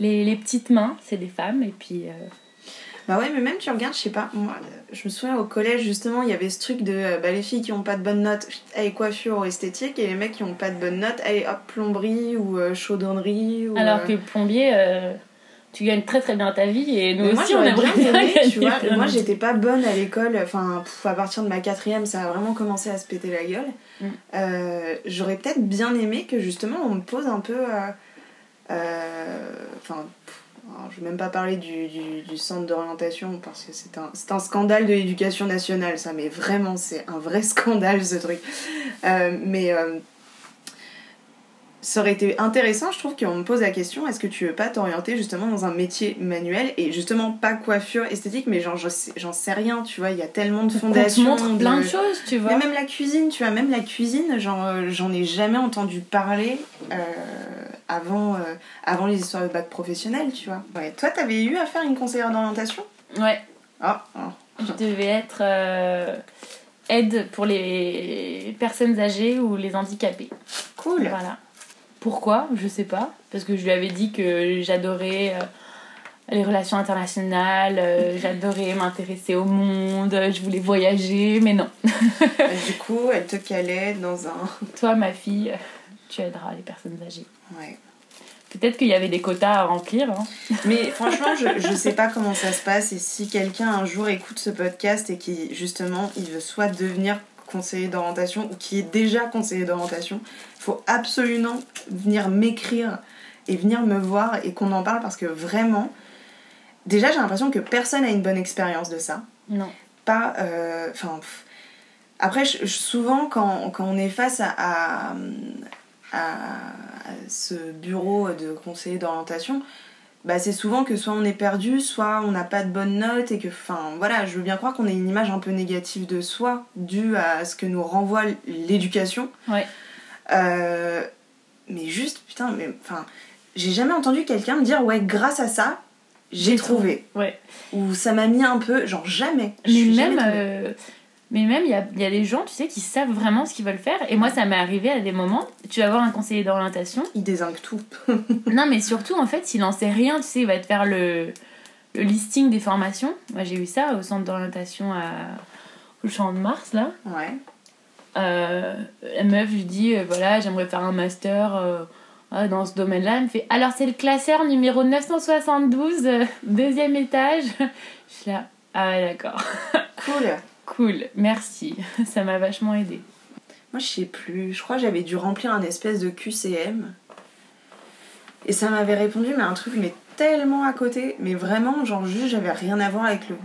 les. les petites mains, c'est des femmes, et puis. euh, Bah ouais, mais même tu regardes, je sais pas, moi, je me souviens au collège justement, il y avait ce truc de bah, les filles qui ont pas de bonnes notes, allez coiffure ou esthétique, et les mecs qui ont pas de bonnes notes, allez hop, plomberie ou euh, chaudronnerie. Ou, Alors que plombier, tu gagnes très très bien ta vie, et nous Mais moi aussi, on aimerait bien bien gagner tu vois. plein Moi j'étais pas bonne à l'école, enfin pff, à partir de ma quatrième ça a vraiment commencé à se péter la gueule. Mm. Euh, J'aurais peut-être bien aimé que justement on me pose un peu. euh, euh, Enfin, pff, alors, je vais même pas parler du, du, du centre d'orientation parce que c'est un, un scandale de l'éducation nationale ça, mais vraiment c'est un vrai scandale ce truc. Euh, mais. Ça aurait été intéressant, je trouve, qu'on me pose la question est-ce que tu veux pas t'orienter justement dans un métier manuel et justement pas coiffure esthétique, mais genre sais- j'en sais rien, tu vois, il y a tellement de On te fondations. montre plein de choses, tu vois. Mais même la cuisine, tu vois, même la cuisine, euh, j'en ai jamais entendu parler euh, avant, euh, avant les histoires de bac professionnel, tu vois. Ouais. Toi, t'avais eu à faire une conseillère d'orientation? Ouais, ah. je devais être euh, aide pour les personnes âgées ou les handicapés. cool. Voilà. Pourquoi Je sais pas. Parce que je lui avais dit que j'adorais euh, les relations internationales, euh, j'adorais m'intéresser au monde, je voulais voyager, mais non. Euh, du coup, elle te calait dans un. Toi, ma fille, tu aideras les personnes âgées. Ouais. Peut-être qu'il y avait des quotas à remplir. hein. Mais franchement, je, je sais pas comment ça se passe et si quelqu'un un jour écoute ce podcast et qui justement il veut soit devenir conseiller d'orientation ou qui est déjà conseiller d'orientation, il faut absolument venir m'écrire et venir me voir et qu'on en parle parce que vraiment, déjà j'ai l'impression que personne a une bonne expérience de ça. Non. Pas. euh, Enfin. après, je- souvent quand, quand on est face à- à ce bureau de conseiller d'orientation, bah c'est souvent que soit on est perdu, soit on n'a pas de bonnes notes et que, enfin voilà, je veux bien croire qu'on a une image un peu négative de soi due à ce que nous renvoie l'éducation. Ouais. Euh, mais juste, putain, mais enfin, j'ai jamais entendu quelqu'un me dire ouais, grâce à ça, j'ai trouvé. Ouais. Ou ça m'a mis un peu, genre jamais. Mais même, euh, mais même, il y a, y a des gens, tu sais, qui savent vraiment ce qu'ils veulent faire. Et moi, ça m'est arrivé à des moments. Tu vas voir un conseiller d'orientation. Il désingue tout. non, mais surtout, en fait, s'il en sait rien, tu sais, il va te faire le, le listing des formations. Moi, j'ai eu ça au centre d'orientation à, au Champ de Mars, là. Ouais. Euh, la meuf, je lui dis, euh, voilà, j'aimerais faire un master euh, euh, dans ce domaine-là. Elle me fait, alors c'est le classeur numéro 972, euh, deuxième étage. Je suis là, ah ouais, d'accord. Cool. Cool, merci. Ça m'a vachement aidé. Moi, je sais plus. Je crois que j'avais dû remplir un espèce de QCM. Et ça m'avait répondu, mais un truc, mais tellement à côté. Mais vraiment, genre, juste, j'avais rien à voir avec le,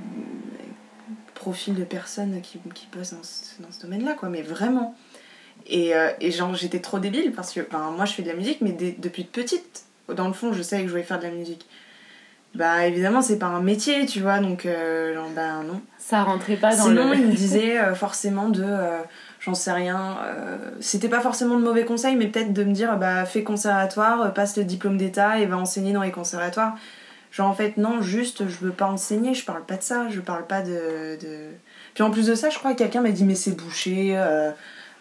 profil de personne qui, qui bosse dans ce, domaine-là, quoi. Mais vraiment. Et, euh, et genre, j'étais trop débile parce que, ben, moi, je fais de la musique, mais dès- depuis petite, dans le fond, je savais que je voulais faire de la musique. Bah, évidemment, c'est pas un métier, tu vois, donc, euh, genre, ben non. Ça rentrait pas dans Sinon, le. il me disait euh, forcément de. euh, J'en sais rien. euh, C'était pas forcément de mauvais conseils, mais peut-être de me dire bah, fais conservatoire, passe le diplôme d'état et va enseigner dans les conservatoires. Genre, en fait, non, juste, je veux pas enseigner, je parle pas de ça, je parle pas de. de... Puis en plus de ça, je crois que quelqu'un m'a dit mais c'est bouché.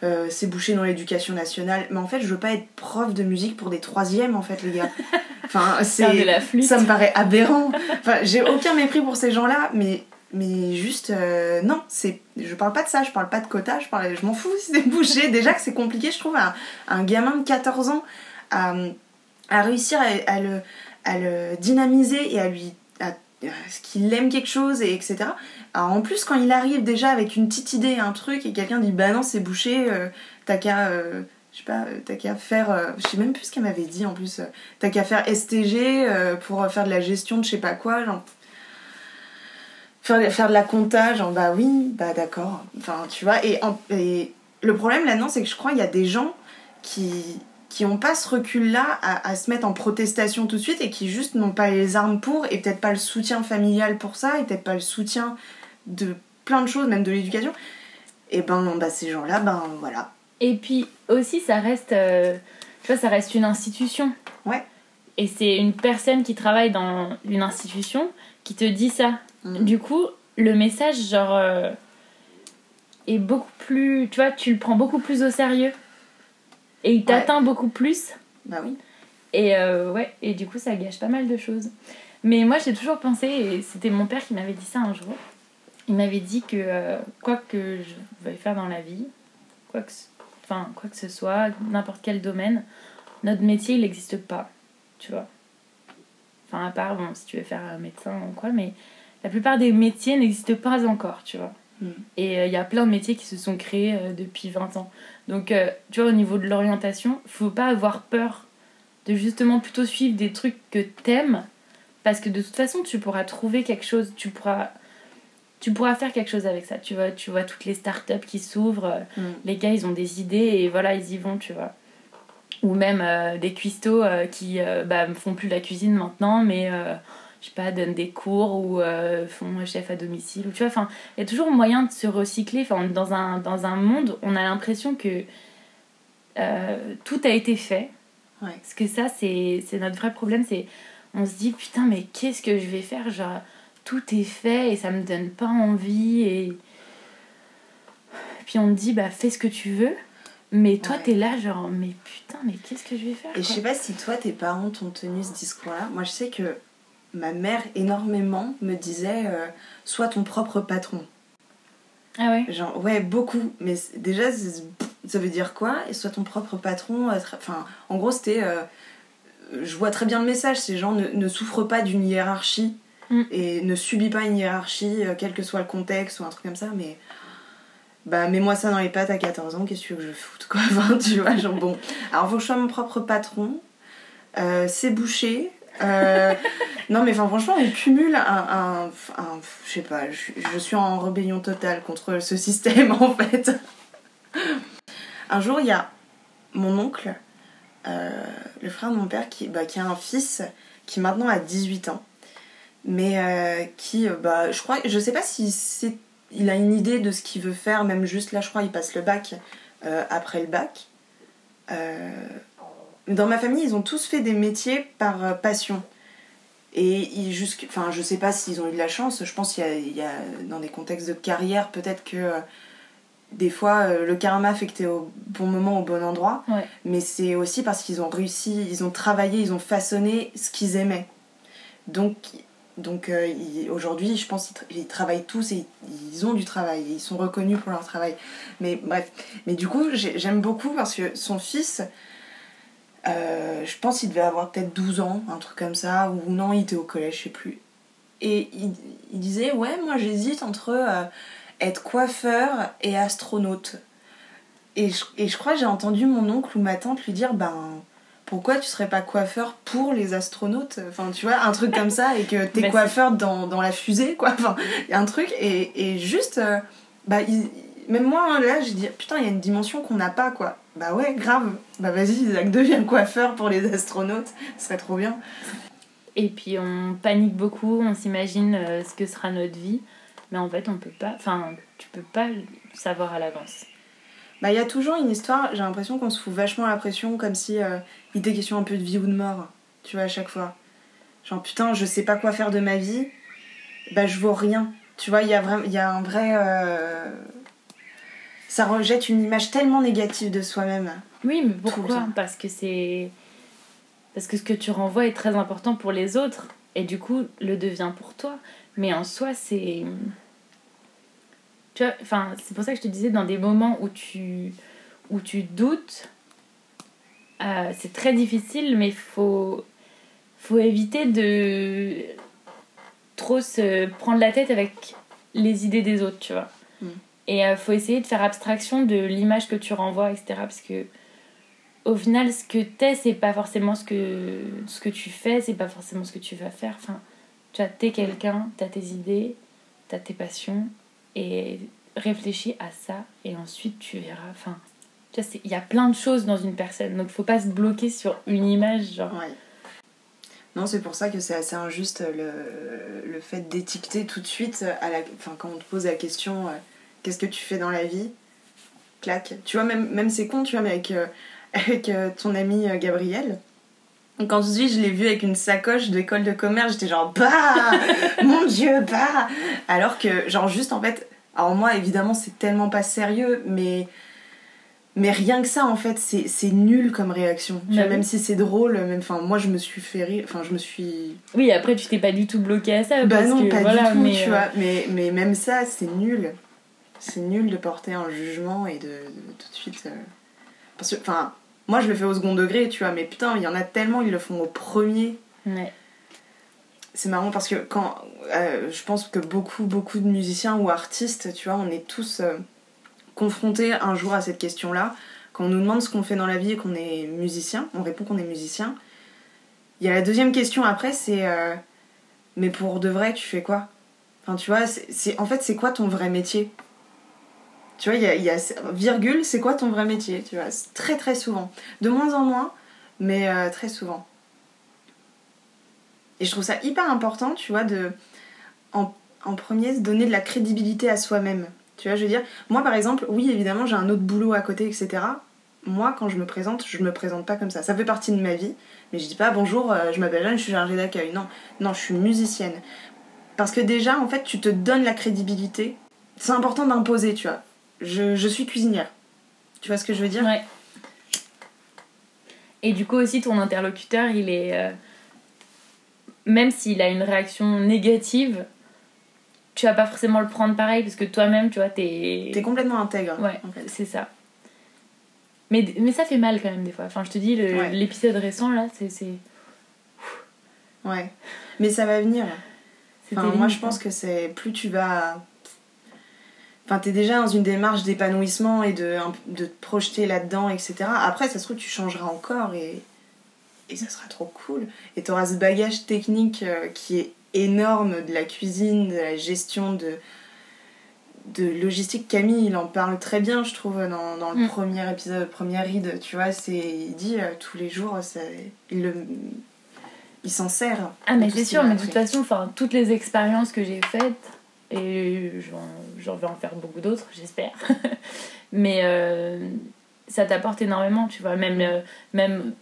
euh, c'est bouché dans l'éducation nationale. Mais en fait, je veux pas être prof de musique pour des troisièmes, en fait, les gars. Enfin, c'est. Ça me paraît aberrant. Enfin, j'ai aucun mépris pour ces gens-là, mais, mais juste, euh, non, c'est, je parle pas de ça, je parle pas de quota, je, parle, je m'en fous si c'est bouché. Déjà que c'est compliqué, je trouve, à, un gamin de 14 ans à, réussir à, le, dynamiser et à lui. à, qu'il aime quelque chose, et etc. Alors, en plus, quand il arrive déjà avec une petite idée, un truc, et quelqu'un dit bah non, c'est bouché, euh, t'as qu'à. euh, je sais t'as qu'à faire. je sais même plus ce qu'elle m'avait dit en plus. T'as qu'à faire STG pour faire de la gestion de je sais pas quoi, genre. Faire, faire de la compta, genre bah oui, bah d'accord. Enfin, tu vois, et, en- et le problème là-dedans, c'est que je crois qu'il y a des gens qui, qui ont pas ce recul-là à, à se mettre en protestation tout de suite et qui juste n'ont pas les armes pour et peut-être pas le soutien familial pour ça et peut-être pas le soutien de plein de choses, même de l'éducation, et ben bah, ces gens-là, ben voilà. Et puis aussi, ça reste, euh, tu vois, ça reste une institution. Ouais. Et c'est une personne qui travaille dans une institution qui te dit ça. Mhm. Du coup, le message, genre, euh, est beaucoup plus. Tu vois, tu le prends beaucoup plus au sérieux. Et il t'atteint beaucoup plus. Bah oui. Et euh, ouais, et du coup, ça gâche pas mal de choses. Mais moi, j'ai toujours pensé, et c'était mon père qui m'avait dit ça un jour. Il m'avait dit que euh, quoi que je veuille faire dans la vie, quoi que, ce- enfin, quoi que ce soit, n'importe quel domaine, notre métier, il n'existe pas. Tu vois. Enfin, à part, bon, si tu veux faire un médecin ou quoi, mais la plupart des métiers n'existent pas encore, tu vois. Mm. Et euh, il y a plein de métiers qui se sont créés euh, depuis 20 ans. Donc, euh, tu vois, au niveau de l'orientation, faut pas avoir peur de justement plutôt suivre des trucs que t'aimes parce que de toute façon tu pourras trouver quelque chose tu pourras tu pourras faire quelque chose avec ça tu vois tu vois toutes les startups qui s'ouvrent Mm. les gars ils ont des idées et voilà ils y vont tu vois ou même euh, des cuistots euh, qui euh, bah, font plus la cuisine maintenant mais je sais pas donnent des cours ou euh, font chef à domicile ou tu vois enfin il y a toujours moyen de se recycler enfin dans un dans un monde on a l'impression que euh, tout a été fait Ouais. parce que ça, c'est notre vrai problème. C'est on se dit putain, mais qu'est-ce que je vais faire? Genre, tout est fait et ça me donne pas envie. Et puis on te dit, bah fais ce que tu veux. Mais toi, Ouais. t'es là, genre, mais putain, mais qu'est-ce que je vais faire Et je sais pas si toi, tes parents t'ont tenu ce discours-là. Moi, je sais que ma mère, énormément, me disait euh, Sois ton propre patron. Ah ouais? Genre, ouais, beaucoup. Mais déjà, ça veut dire quoi? Et Sois ton propre patron. euh, Enfin, en gros, c'était. euh, je vois très bien le message. Ces gens ne, ne souffrent pas d'une hiérarchie Mm. et ne subit pas une hiérarchie, quel que soit le contexte ou un truc comme ça. Mais. Bah, mets-moi ça dans les pattes à 14 ans, qu'est-ce que je foute, quoi? Enfin, tu vois, genre bon. Alors, faut que je sois mon propre patron. Euh, c'est bouché. Euh, non, mais enfin, franchement, on cumule un. je sais pas, je, suis en rébellion totale contre ce système, en fait. Un jour, il y a mon oncle, euh, le frère de mon père, qui, bah, qui a un fils qui maintenant a 18 ans. Mais euh, qui, bah, je crois, je sais pas si c'est. Il a une idée de ce qu'il veut faire, même juste là, je crois, il passe le bac après le bac. Dans ma famille, ils ont tous fait des métiers par euh, passion. Et ils jusqu'- enfin, je sais pas s'ils ont eu de la chance. Je pense qu'il y a, il y a dans des contextes de carrière, peut-être que euh, des fois euh, le karma fait que t'es au bon moment, au bon endroit. Ouais. Mais c'est aussi parce qu'ils ont réussi, ils ont travaillé, ils ont façonné ce qu'ils aimaient. Donc, donc euh, aujourd'hui, je pense qu'ils tra- ils travaillent tous et ils, ont du travail. Ils sont reconnus pour leur travail. Mais bref. Mais du coup, j'ai- j'aime beaucoup parce que son fils, euh, je pense qu'il devait avoir peut-être 12 ans, un truc comme ça, ou non, il était au collège, je sais plus. Et il, il disait, ouais, moi j'hésite entre euh, être coiffeur et astronaute. Et je, et je crois que j'ai entendu mon oncle ou ma tante lui dire, ben, pourquoi tu serais pas coiffeur pour les astronautes? Enfin, tu vois, un truc comme ça, et que t'es coiffeur dans, dans la fusée, quoi. Enfin, il y a un truc, et, et juste, euh, bah, il- même moi, hein, là, j'ai dit, putain, il y a une dimension qu'on n'a pas, quoi. Bah ouais, grave. Bah vas-y, Isaac devient coiffeur pour les astronautes, ce serait trop bien. Et puis on panique beaucoup, on s'imagine euh, ce que sera notre vie. Mais en fait, on peut pas. Enfin, tu peux pas le savoir à l'avance. Bah, il y a toujours une histoire, j'ai l'impression qu'on se fout vachement la pression, comme si euh, il était question un peu de vie ou de mort, tu vois, à chaque fois. Genre, putain, je sais pas quoi faire de ma vie, bah, je vaux rien. Tu vois, il y, a vraiment- il y a un vrai. euh, Ça rejette une image tellement négative de soi-même. Oui, mais pourquoi. Parce que c'est. Parce que ce que tu renvoies est très important pour les autres. Et du coup, le devient pour toi. Mais en soi, c'est. Tu vois, enfin, c'est pour ça que je te disais, dans des moments où tu, où tu doutes, euh, c'est très difficile, mais il faut, faut éviter de trop se prendre la tête avec les idées des autres, tu vois. Et il faut essayer de faire abstraction de l'image que tu renvoies, etc. Parce que au final, ce que t'es, c'est pas forcément ce que, ce que tu fais, c'est pas forcément ce que tu vas faire. Enfin, tu vois, t'es quelqu'un, t'as tes idées, t'as tes passions, et réfléchis à ça, et ensuite tu verras. Enfin, Tu il y a plein de choses dans une personne. Donc, faut pas se bloquer sur une image. Genre. Non, c'est pour ça que c'est assez injuste le, le fait d'étiqueter tout de suite, à la, enfin, quand on te pose la question euh, qu'est-ce que tu fais dans la vie? Clac. Tu vois, même, même c'est con, tu vois, mais avec, euh, avec euh, ton ami euh, Gabriel. Quand je dis, je l'ai vu avec une sacoche d'école de commerce, j'étais genre, bah Mon dieu, bah Alors que, genre, juste en fait, alors moi, évidemment, c'est tellement pas sérieux, mais. Mais rien que ça, en fait, c'est c'est nul comme réaction. Tu Bah vois, oui. même si c'est drôle, même, enfin, moi, je me suis fait rire, enfin, je me suis. Oui, après, tu t'es pas du tout bloqué à ça. Bah parce non, que, pas voilà, du tout, mais, tu euh, vois. Mais, mais même ça, c'est nul. C'est nul de porter un jugement et de, de tout de suite. euh, Parce que, enfin, moi, je le fais au second degré, tu vois, mais putain, il y en a tellement, ils le font au premier. ouais. C'est marrant parce que quand. euh, je pense que beaucoup, beaucoup de musiciens ou artistes, tu vois, on est tous euh, confrontés un jour à cette question-là. Quand on nous demande ce qu'on fait dans la vie et qu'on est musicien, on répond qu'on est musicien. Il y a la deuxième question après, c'est. mais pour de vrai, tu fais quoi? Enfin, tu vois, c'est- en fait, c'est quoi ton vrai métier? Tu vois, il y a, virgule, c'est quoi ton vrai métier Tu vois, très très souvent. De moins en moins, mais euh, très souvent. Et je trouve ça hyper important, tu vois, de en, en premier se donner de la crédibilité à soi-même. Tu vois, je veux dire, moi par exemple, oui, évidemment, j'ai un autre boulot à côté, etc. Moi, quand je me présente, je me présente pas comme ça. Ça fait partie de ma vie, mais je dis pas bonjour, euh, je m'appelle Jeanne, je suis chargée d'accueil. Non, non, je suis musicienne. Parce que déjà, en fait, tu te donnes la crédibilité. C'est important d'imposer, tu vois. Je, je suis cuisinière. Tu vois ce que je veux dire? Ouais. Et du coup aussi ton interlocuteur, il est euh, même s'il a une réaction négative, tu vas pas forcément le prendre pareil parce que toi-même, tu vois, t'es T'es complètement intègre. ouais, en fait. c'est ça. Mais, mais ça fait mal quand même des fois. Enfin, je te dis, Ouais. l'épisode récent là, c'est c'est Ouais. Mais ça va venir. Enfin, moi, je pense hein. que c'est plus tu vas. Enfin, t'es déjà dans une démarche d'épanouissement et de, de te projeter là-dedans, etc. Après, ça se trouve, tu changeras encore et, et ça sera trop cool. Et t'auras ce bagage technique euh, qui est énorme de la cuisine, de la gestion de, de logistique. Camille, il en parle très bien, je trouve, dans, dans le Mm. premier épisode, première ride. Tu vois, c'est, il dit euh, tous les jours, c'est- il, le, il s'en sert. Ah mais c'est ce sûr, mais de toute façon, enfin toutes les expériences que j'ai faites et j'en- vais en faire beaucoup d'autres, j'espère. mais euh, ça t'apporte énormément, tu vois. Même euh, même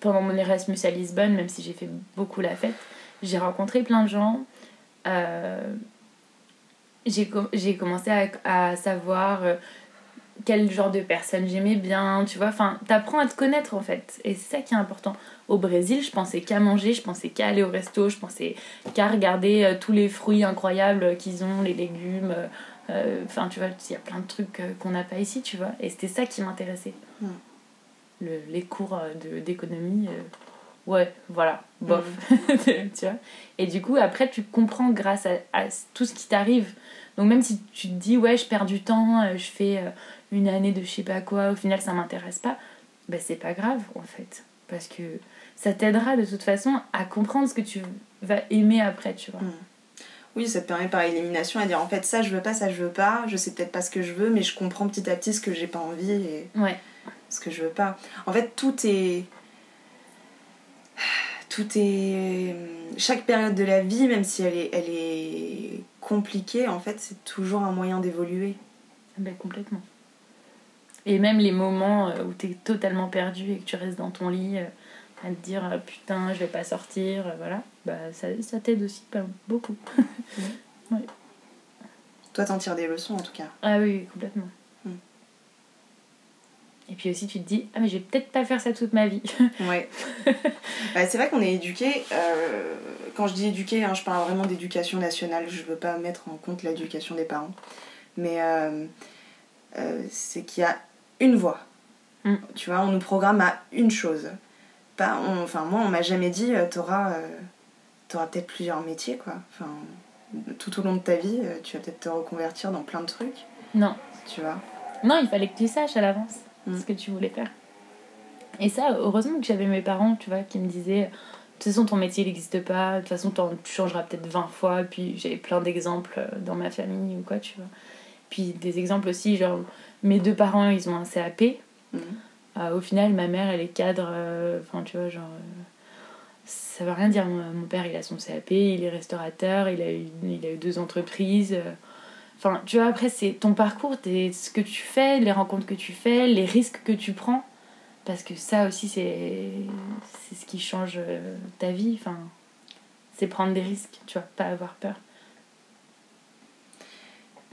pendant mon Erasmus à Lisbonne, même si j'ai fait beaucoup la fête, j'ai rencontré plein de gens. euh, j'ai com- j'ai commencé à, à savoir quel genre de personne j'aimais bien, tu vois. Enfin, t'apprends à te connaître en fait. Et c'est ça qui est important. Au Brésil, je pensais qu'à manger, je pensais qu'à aller au resto, je pensais qu'à regarder euh, tous les fruits incroyables qu'ils ont, les légumes. euh, euh, Enfin, tu vois, il y a plein de trucs euh, qu'on n'a pas ici, tu vois. Et c'était ça qui m'intéressait. Mm. Le, les cours d'économie, ouais, voilà, bof. tu vois. Et du coup, après, tu comprends grâce à, à tout ce qui t'arrive. Donc, même si tu te dis, ouais, je perds du temps, je fais une année de je sais pas quoi, au final, ça m'intéresse pas, ben, c'est pas grave, en fait. Parce que ça t'aidera de toute façon à comprendre ce que tu vas aimer après, tu vois. Mm. Oui, ça te permet par élimination à dire en fait ça je veux pas, ça je veux pas, je sais peut-être pas ce que je veux, mais je comprends petit à petit ce que j'ai pas envie et Ouais, ce que je veux pas. En fait, tout est. Tout est. Chaque période de la vie, même si elle est, elle est compliquée, en fait, c'est toujours un moyen d'évoluer. ben, complètement. Et même les moments euh, où t'es totalement perdu et que tu restes dans ton lit euh, à te dire euh, putain, je vais pas sortir, voilà, bah ça, ça t'aide aussi pas beaucoup. Toi, t'en tires des leçons en tout cas. Ah oui, complètement. Mm. Et puis aussi, tu te dis, ah mais je vais peut-être pas faire ça toute ma vie. Ouais. Bah, c'est vrai qu'on est éduqué. euh, quand je dis éduqué, hein, je parle vraiment d'éducation nationale. Je veux pas mettre en compte l'éducation des parents. Mais euh, euh, c'est qu'il y a une voie. Mm. Tu vois, on nous programme à une chose. Pas, on- enfin, moi, on m'a jamais dit, euh, t'auras euh, t'auras peut-être plusieurs métiers, quoi. Enfin, tout au long de ta vie, euh, tu vas peut-être te reconvertir dans plein de trucs, non, tu vois. non, il fallait que tu saches à l'avance Mm. ce que tu voulais faire. Et ça, heureusement que j'avais mes parents, tu vois, qui me disaient, de toute façon, ton métier n'existe pas, de toute façon, tu changeras peut-être 20 fois. Puis j'avais plein d'exemples euh, dans ma famille ou quoi, tu vois. Puis des exemples aussi, genre, mes deux parents, ils ont un CAP. Mhm. Euh, au final, ma mère, elle est cadre. euh, Enfin, tu vois, genre. euh, ça veut rien dire. Mon, mon père, il a son CAP, il est restaurateur, il a eu, il a eu deux entreprises. Enfin, tu vois, après, c'est ton parcours, t'es- ce que tu fais, les rencontres que tu fais, les risques que tu prends. Parce que ça aussi, c'est c'est ce qui change ta vie. Enfin, c'est prendre des risques, tu vois, pas avoir peur.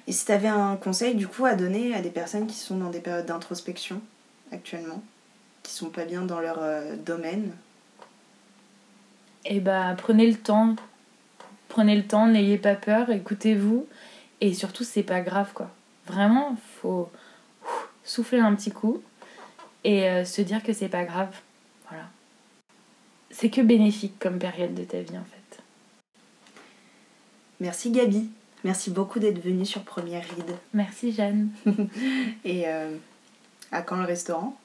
Et si tu avais un conseil du coup à donner à des personnes qui sont dans des périodes d'introspection actuellement, qui sont pas bien dans leur euh, domaine, Et bah, prenez le temps. Prenez le temps, n'ayez pas peur, écoutez-vous. Et surtout, c'est pas grave, quoi. Vraiment, faut ouf, souffler un petit coup et euh, se dire que c'est pas grave. Voilà. C'est que bénéfique comme période de ta vie, en fait. merci Gabi. Merci beaucoup d'être venue sur Première Ride. Merci, Jeanne. Et euh, à quand le restaurant?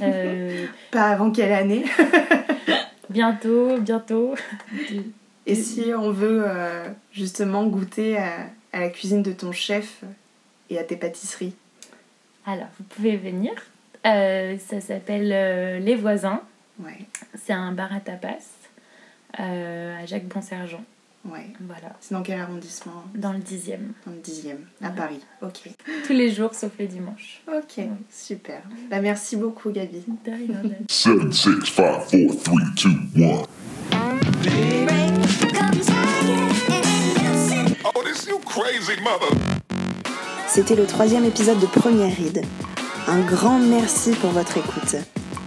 Euh, Pas avant quelle année? Bientôt, bientôt. Et si on veut euh, justement goûter à, à la cuisine de ton chef et à tes pâtisseries? Alors, vous pouvez venir. Ça s'appelle Les Voisins. Ouais, C'est un bar à tapas à Jacques Bonsergent. Ouais. Voilà, C'est dans quel arrondissement dans le dixième. Dans le dixième, à Ouais. Paris. Ok. Tous les jours sauf le dimanche. Ok, super. Bah, merci beaucoup Gabi. De rien, Jeanne. 7, 6, 5, 4, 3, 2, 1. Oh, this you crazy mother. C'était le troisième épisode de Première Ride. Un grand merci pour votre écoute.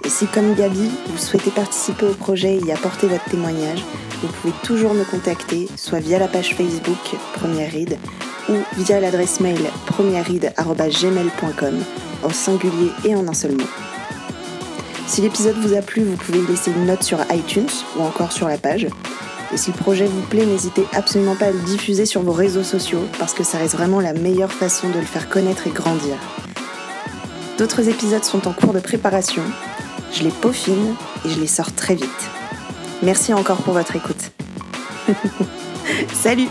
Et si comme Gabi, vous souhaitez participer au projet et y apporter votre témoignage, vous pouvez toujours me contacter, soit via la page Facebook Première Ride ou via l'adresse mail premièreride.gmail.com au singulier et en un seul mot. Si l'épisode vous a plu, vous pouvez laisser une note sur iTunes ou encore sur la page. Et si le projet vous plaît, n'hésitez absolument pas à le diffuser sur vos réseaux sociaux parce que ça reste vraiment la meilleure façon de le faire connaître et grandir. D'autres épisodes sont en cours de préparation. Je les peaufine et je les sors très vite. Merci encore pour votre écoute. Salut